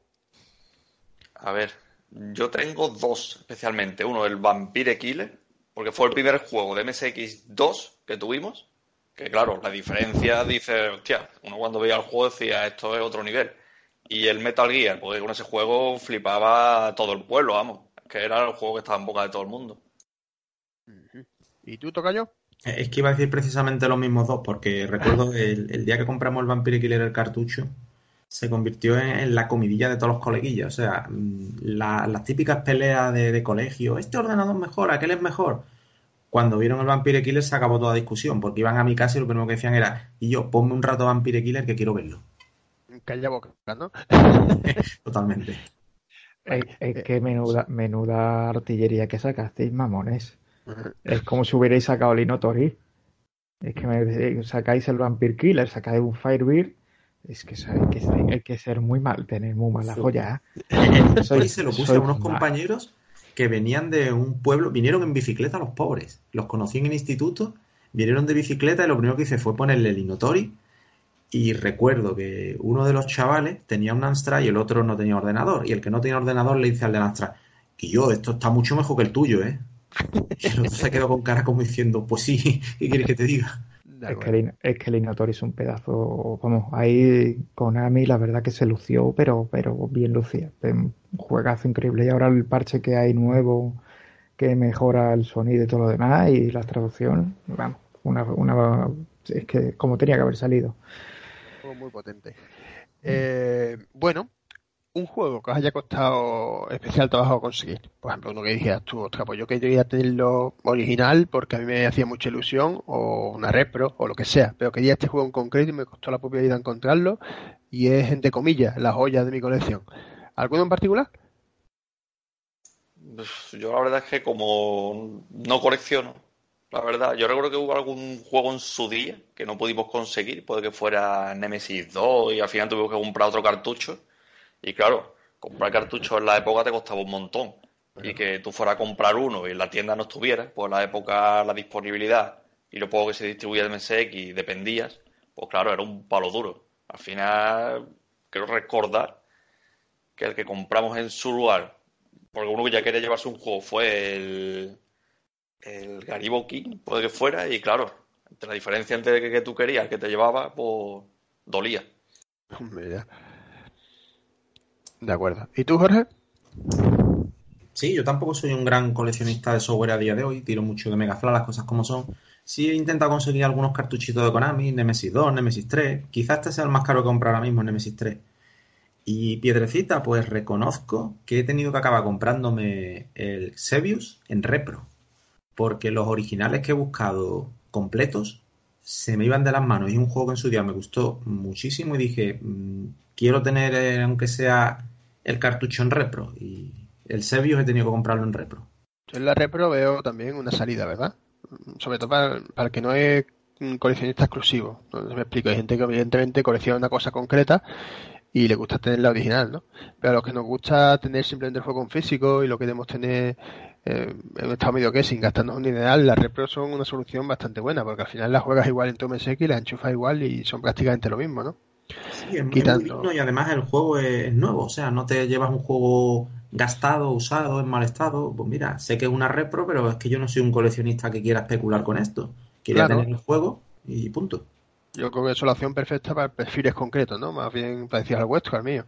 A ver, yo tengo dos especialmente. Uno, el Vampire Killer, porque fue el primer juego de MSX2 que tuvimos. Que claro, la diferencia dice, hostia, uno cuando veía el juego decía, esto es otro nivel. Y el Metal Gear, porque con ese juego flipaba todo el pueblo, vamos. Que era el juego que estaba en boca de todo el mundo. ¿Y tú, Tocayo? Es que iba a decir precisamente los mismos dos, porque recuerdo el, el día que compramos el Vampire Killer el cartucho, se convirtió en, la comidilla de todos los coleguillos. O sea, mm, las típicas peleas de, colegio, este ordenador es mejor, aquel es mejor. Cuando vieron el Vampire Killer se acabó toda discusión, porque iban a mi casa y lo primero que decían era, y yo, ponme un rato Vampire Killer que quiero verlo. Calla boca, ¿no? Totalmente. Es, que menuda, menuda artillería que sacasteis, mamones. Es como si hubierais sacado el Inotori. Es que me, sacáis el Vampire Killer, sacáis un Firebird es que hay que, ser muy mal, tener muy mala joya. ¿eh? se lo puse a unos compañeros que venían de un pueblo, vinieron en bicicleta los pobres. Los conocí en el instituto, vinieron de bicicleta y lo primero que hice fue ponerle el Inotori. Y recuerdo que uno de los chavales tenía un Amstrad y el otro no tenía ordenador. Y el que no tenía ordenador le dice al de Amstrad, y yo, esto está mucho mejor que el tuyo, ¿eh? Y el otro se quedó con cara como diciendo, pues sí, ¿qué quieres que te diga? Es que, el, es que, el, es un pedazo, vamos, ahí con Ami la verdad que se lució, pero, pero bien lucía. Un juegazo increíble. Y ahora el parche que hay nuevo, que mejora el sonido y todo lo demás, y la traducción, vamos, una, una es que como tenía que haber salido. Muy potente. Eh, bueno, un juego que os haya costado especial trabajo conseguir. Por ejemplo, uno que dijeras tú, ostras, pues yo quería tenerlo original porque a mí me hacía mucha ilusión, o una repro, o lo que sea, pero quería este juego en concreto y me costó la propia vida encontrarlo, y es, entre comillas, la joya de mi colección. ¿Alguno en particular? Pues yo la verdad es que como no colecciono, la verdad, yo recuerdo que hubo algún juego en su día que no pudimos conseguir, puede que fuera Nemesis 2 y al final tuvimos que comprar otro cartucho y claro, comprar cartuchos en la época te costaba un montón. Y que tú fueras a comprar uno y en la tienda no estuviera, pues en la época la disponibilidad y lo poco que se distribuía de MSX dependías, pues claro, era un palo duro. Al final, quiero recordar que el que compramos en su lugar, porque uno que ya quería llevarse un juego, fue el, el Garibo King, puede que fuera, y claro, entre la diferencia entre el que, tú querías, el que te llevaba, pues dolía. Hombre, de acuerdo. ¿Y tú, Jorge? Sí, yo tampoco soy un gran coleccionista de software a día de hoy, tiro mucho de Megafla, las cosas como son. Sí he intentado conseguir algunos cartuchitos de Konami, Nemesis 2, Nemesis 3. Quizás este sea el más caro que comprar ahora mismo, Nemesis 3. Y Piedrecita, pues reconozco que he tenido que acabar comprándome el Sebius en repro. Porque los originales que he buscado completos se me iban de las manos. Y un juego que en su día me gustó muchísimo y dije, mm, quiero tener, eh, aunque sea el cartucho en repro y el Sebius he tenido que comprarlo en repro. Yo en la repro veo también una salida, ¿verdad? Sobre todo para, el que no es un coleccionista exclusivo. Me explico, hay gente que evidentemente colecciona una cosa concreta y le gusta tener la original, ¿no? Pero a los que nos gusta tener simplemente el juego en físico y lo queremos tener eh, en estado medio que sin gastarnos un dineral, las repro son una solución bastante buena porque al final las juegas igual en tu MSX, las enchufas igual y son prácticamente lo mismo, ¿no? Sí, es muy y además el juego es, nuevo, o sea, no te llevas un juego gastado, usado, en mal estado. Pues mira, sé que es una repro, pero es que yo no soy un coleccionista que quiera especular con esto. Quería tener el juego y punto. Yo creo que es la opción perfecta para perfiles concretos, ¿no? Más bien parecido al vuestro, al mío.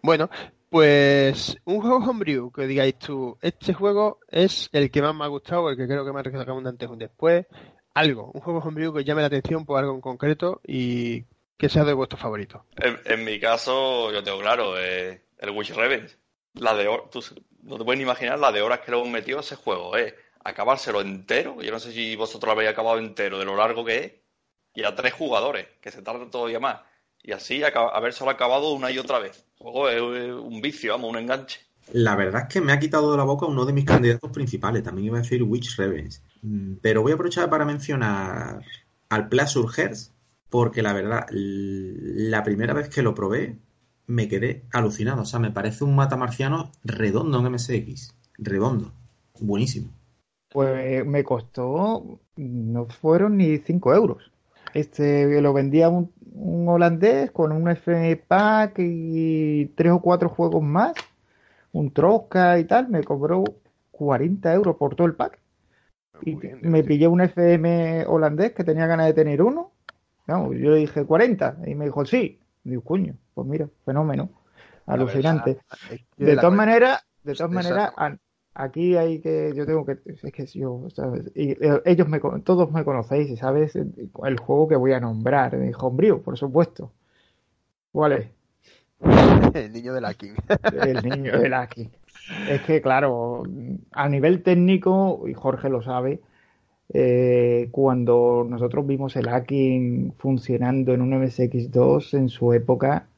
Bueno, pues un juego homebrew que digáis tú, este juego es el que más me ha gustado, el que creo que me ha rescatado un antes y un después. Algo, un juego homebrew que llame la atención por algo en concreto y que sea de vuestro favorito. En, mi caso, yo tengo claro, eh, el Wish Revenge. La de tú, no te puedes ni imaginar la de horas que le hemos metido a ese juego, eh. Acabárselo entero, yo no sé si vosotros lo habéis acabado entero, de lo largo que es, y a tres jugadores, que se tardan todavía más. Y así habérselo acabado una y otra vez. El juego es un vicio, vamos, un enganche. La verdad es que me ha quitado de la boca uno de mis candidatos principales. También iba a decir Witch Revenge. Mm, pero voy a aprovechar para mencionar al Pleasure Hearts, porque la verdad, la primera vez que lo probé, me quedé alucinado. O sea, me parece un matamarciano redondo en MSX. Redondo. Buenísimo. Pues me costó, no fueron ni 5 euros. Este lo vendía un, holandés con un FM pack y tres o cuatro juegos más, un Trosca y tal. Me cobró 40 euros por todo el pack. Y me pillé un FM holandés que tenía ganas de tener uno yo le dije 40 y me dijo sí. Digo, coño, pues mira, fenómeno. Alucinante. de todas maneras, de todas maneras, aquí hay que, yo tengo que, es que yo, Y, eh, ellos me, todos me conocéis y sabes el juego que voy a nombrar. Me dijo, Hombrío, por supuesto. ¿Cuál es? El niño de Lacking. El niño de Lacking. Es que, claro, a nivel técnico, y Jorge lo sabe, eh, cuando nosotros vimos el hacking funcionando en un MSX2 en su época,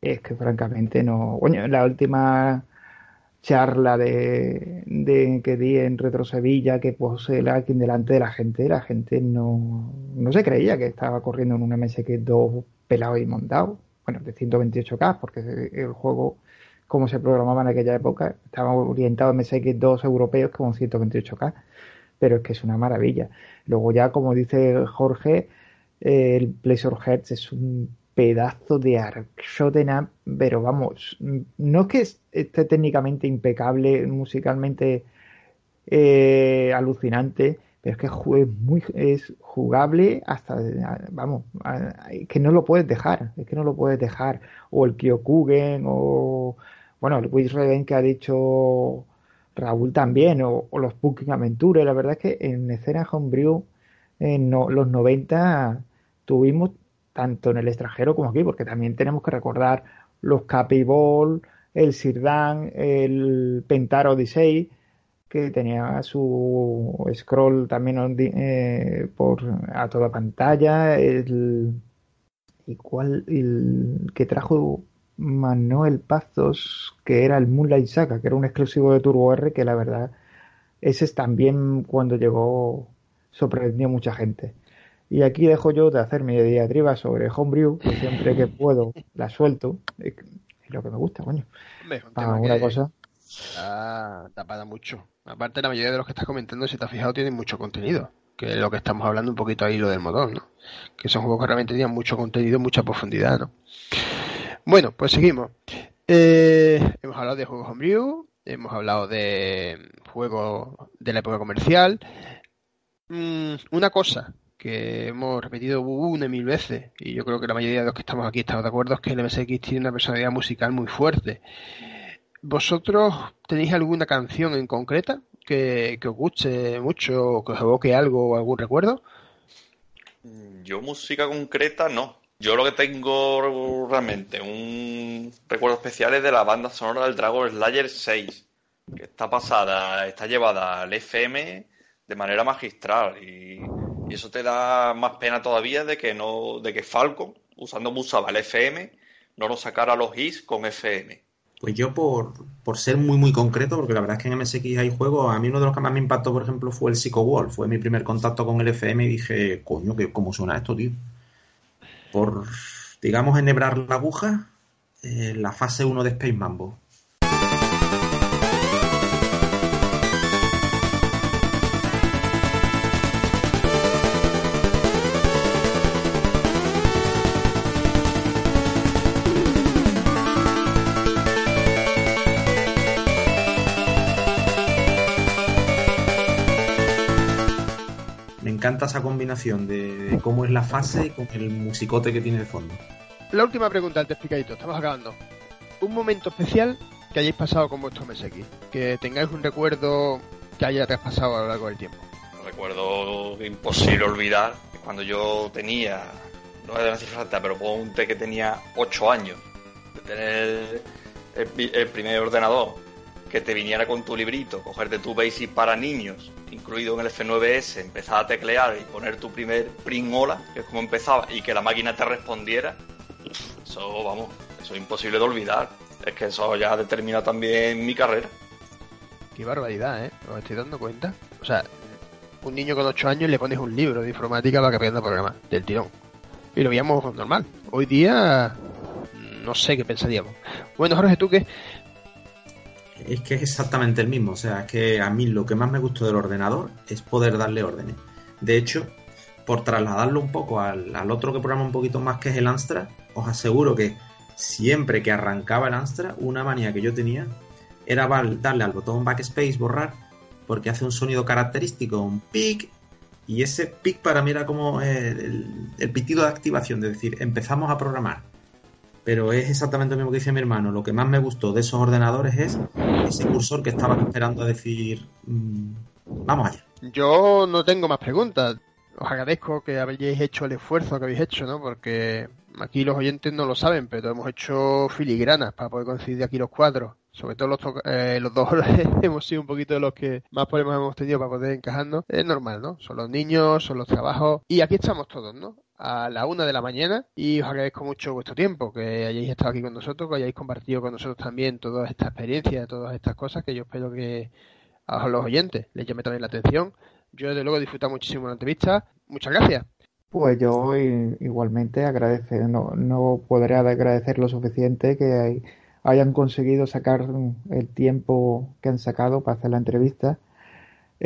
es que francamente no. Bueno, la última charla de, de, que di en Retro Sevilla que puse el hacking delante de la gente, la gente no, no se creía que estaba corriendo en un MSX2 pelado y montado. Bueno, de 128K, porque el juego, como se programaba en aquella época, estaba orientado a MSX2 europeos con 128K pero es que es una maravilla. Luego ya, como dice Jorge, el Pleasure Hearts es un pedazo de up, pero vamos, no es que esté técnicamente impecable, musicalmente eh, alucinante, pero es que es, muy, es jugable hasta, vamos, que no lo puedes dejar, es que no lo puedes dejar. O el Kyokugen, o, bueno, el Wiz Reven que ha dicho Raúl también, o, los Booking Adventure. La verdad es que en escena Homebrew en los 90 tuvimos tanto en el extranjero como aquí, porque también tenemos que recordar los Capiball, el Sirdan, el Pentaro Odyssey, que tenía su scroll también eh, por a toda pantalla, el y cuál el que trajo Manuel Pazos, que era el Moonlight Saga, que era un exclusivo de Turbo R, que la verdad, ese también cuando llegó sorprendió a mucha gente. Y aquí dejo yo de hacer mi diatriba sobre Homebrew, que siempre que puedo la suelto. Es lo que me gusta, coño. Para una cosa. Está tapada mucho. Aparte, la mayoría de los que estás comentando, si te has fijado, tienen mucho contenido. Que es lo que estamos hablando un poquito ahí, lo del motor, ¿no? Que son juegos que realmente tenían mucho contenido, mucha profundidad, ¿no? Bueno, pues seguimos. Eh, hemos hablado de juegos Homebrew, hemos hablado de juegos de la época comercial. Mm, una cosa que hemos repetido una y mil veces, y yo creo que la mayoría de los que estamos aquí estamos de acuerdo, es que el MSX tiene una personalidad musical muy fuerte. ¿Vosotros tenéis alguna canción en concreta que, os guste mucho, que os evoque algo o algún recuerdo? Yo música concreta no. Yo lo que tengo realmente un recuerdo especial es de la banda sonora del Dragon Slayer 6, que está pasada, está llevada al FM de manera magistral y eso te da más pena todavía de que no, de que Falcon, usando Musaba el FM, no lo sacara los hits con FM. Pues yo por, por ser muy muy concreto, porque la verdad es que en MSX hay juegos, a mí uno de los que más me impactó, por ejemplo, fue el Psycho Wall, fue mi primer contacto con el FM y dije, coño, que ¿cómo suena esto, tío? Por, digamos, enhebrar la aguja, eh, la fase 1 de Space Mambo. Encanta esa combinación de, cómo es la fase con el musicote que tiene de fondo. La última pregunta, el explicadito, estamos acabando. Un momento especial que hayáis pasado con vuestro MSX, que tengáis un recuerdo que haya traspasado a lo largo del tiempo. Un recuerdo imposible olvidar, cuando yo tenía, no voy a decir falta, pero ponte que tenía 8 años, de tener el primer ordenador que te viniera con tu librito, cogerte tu Basic para niños, incluido en el F9S, empezar a teclear y poner tu primer print hola, que es como empezaba, y que la máquina te respondiera, eso, vamos, eso es imposible de olvidar. Es que eso ya determina también mi carrera. Qué barbaridad, ¿eh? Os estoy dando cuenta. O sea, un niño con 8 años le pones un libro de informática para que aprenda a programar, del tirón. Y lo veíamos normal. Hoy día, no sé qué pensaríamos. Bueno, Jorge, ¿tú qué? Es que es exactamente el mismo. O sea, es que a mí lo que más me gustó del ordenador es poder darle órdenes. De hecho, por trasladarlo un poco al, otro que programa un poquito más, que es el Amstrad, os aseguro que siempre que arrancaba el Amstrad, una manía que yo tenía era darle al botón backspace, borrar, porque hace un sonido característico, un pic, y ese pic para mí era como el, el pitido de activación, de decir, empezamos a programar pero es exactamente lo mismo que dice mi hermano. Lo que más me gustó de esos ordenadores es ese cursor que estaba esperando a decir, mm, vamos allá. Yo no tengo más preguntas. Os agradezco que habéis hecho el esfuerzo que habéis hecho, ¿no? Porque aquí los oyentes no lo saben, pero hemos hecho filigranas para poder conseguir aquí los cuadros. Sobre todo los, eh, los dos hemos sido un poquito de los que más problemas hemos tenido para poder encajarnos. Es normal, ¿no? Son los niños, son los trabajos. Y aquí estamos todos, ¿no? A la una de la mañana y os agradezco mucho vuestro tiempo, que hayáis estado aquí con nosotros, que hayáis compartido con nosotros también toda esta experiencia, todas estas cosas que yo espero que a los oyentes les llame también la atención. Yo desde luego he disfrutado muchísimo la entrevista. Muchas gracias. Pues yo igualmente agradecer, no, no podré agradecer lo suficiente que hayan conseguido sacar el tiempo que han sacado para hacer la entrevista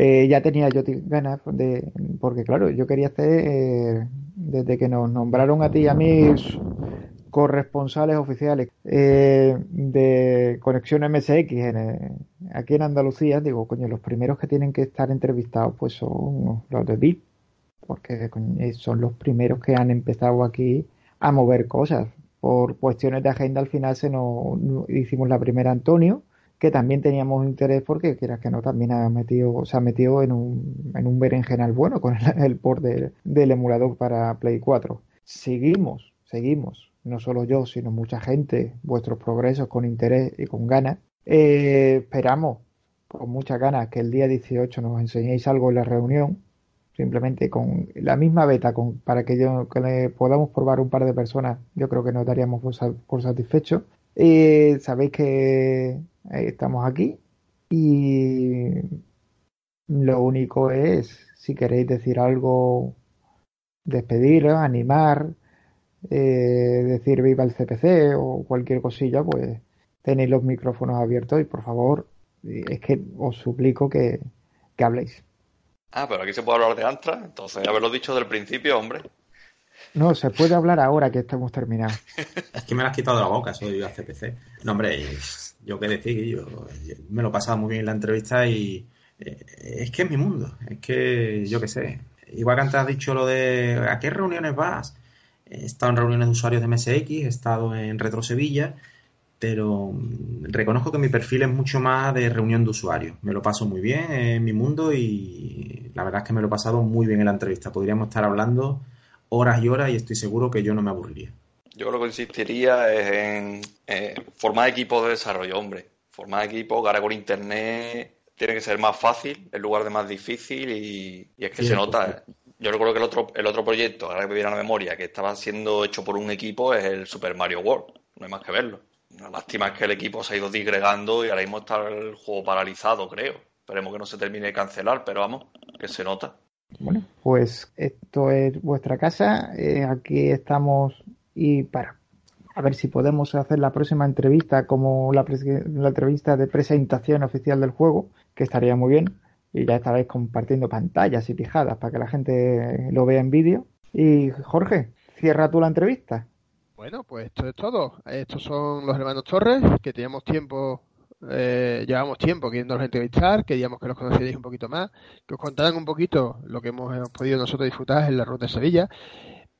eh, ya tenía yo ganas de, porque claro, yo quería hacer, eh, desde que nos nombraron a ti y a mis corresponsales oficiales eh, de Conexión MSX aquí en Andalucía, digo, coño, los primeros que tienen que estar entrevistados pues son los de VIP, porque son los primeros que han empezado aquí a mover cosas. Por cuestiones de agenda al final se nos hicimos la primera Antonio, que también teníamos interés porque quieras que no también ha metido, se ha metido en un, en un berenjenal bueno con el, port del emulador para Play 4. Seguimos, seguimos no solo yo, sino mucha gente, vuestros progresos con interés y con ganas. Eh, esperamos con muchas ganas que el día 18 nos enseñéis algo en la reunión, simplemente con la misma beta, con, para que, yo, que le podamos probar un par de personas, yo creo que nos daríamos por, satisfechos. Eh, sabéis que eh, estamos aquí y lo único es, si queréis decir algo, despedir, animar, eh, decir viva el CPC o cualquier cosilla, pues tenéis los micrófonos abiertos y por favor, es que os suplico que, habléis. Ah, pero aquí se puede hablar de Antra, entonces haberlo dicho del principio, hombre. No, se puede hablar ahora que estamos terminados. es que me lo has quitado la boca, soy viva CPC. No, hombre, yo qué decir, yo me lo he pasado muy bien en la entrevista y eh, es que es mi mundo, es que yo qué sé. Igual que antes has dicho lo de ¿a qué reuniones vas? He estado en reuniones de usuarios de MSX, he estado en Retro Sevilla, pero mm, reconozco que mi perfil es mucho más de reunión de usuarios. Me lo paso muy bien en mi mundo y la verdad es que me lo he pasado muy bien en la entrevista. Podríamos estar hablando horas y horas y estoy seguro que yo no me aburriría. Yo lo que insistiría es en formar equipos de desarrollo, hombre. Formar equipos ahora con internet tiene que ser más fácil en lugar de más difícil y, es que se nota. Yo recuerdo que el otro, el otro proyecto, ahora que me viene a la memoria, que estaba siendo hecho por un equipo es el Super Mario World. No hay más que verlo. La lástima es que el equipo se ha ido disgregando y ahora mismo está el juego paralizado, creo. Esperemos que no se termine de cancelar, pero vamos, que se nota. Bueno, pues esto es vuestra casa. Eh, aquí estamos y para a ver si podemos hacer la próxima entrevista como la, la entrevista de presentación oficial del juego, que estaría muy bien. Y ya esta vez compartiendo pantallas y pijadas para que la gente lo vea en vídeo. Y Jorge, cierra tú la entrevista. Bueno, pues esto es todo. Estos son los hermanos Torres, que teníamos tiempo, eh, llevamos tiempo queriéndolos entrevistar, queríamos que los conocierais un poquito más, que os contaran un poquito lo que hemos, podido nosotros disfrutar en la ruta de Sevilla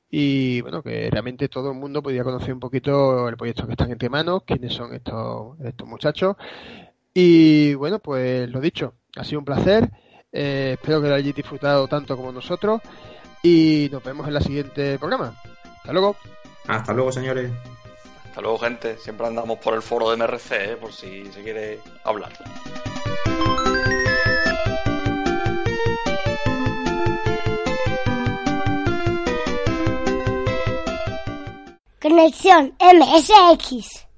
y bueno, que realmente todo el mundo podía conocer un poquito el proyecto que están entre manos, quiénes son estos, estos muchachos. Y bueno, pues lo dicho, ha sido un placer. Eh, espero que lo hayáis disfrutado tanto como nosotros. Y nos vemos en el siguiente programa. Hasta luego. Hasta luego, señores. Hasta luego, gente. Siempre andamos por el foro de MRC, ¿eh? por si se quiere hablar. Conexión MSX.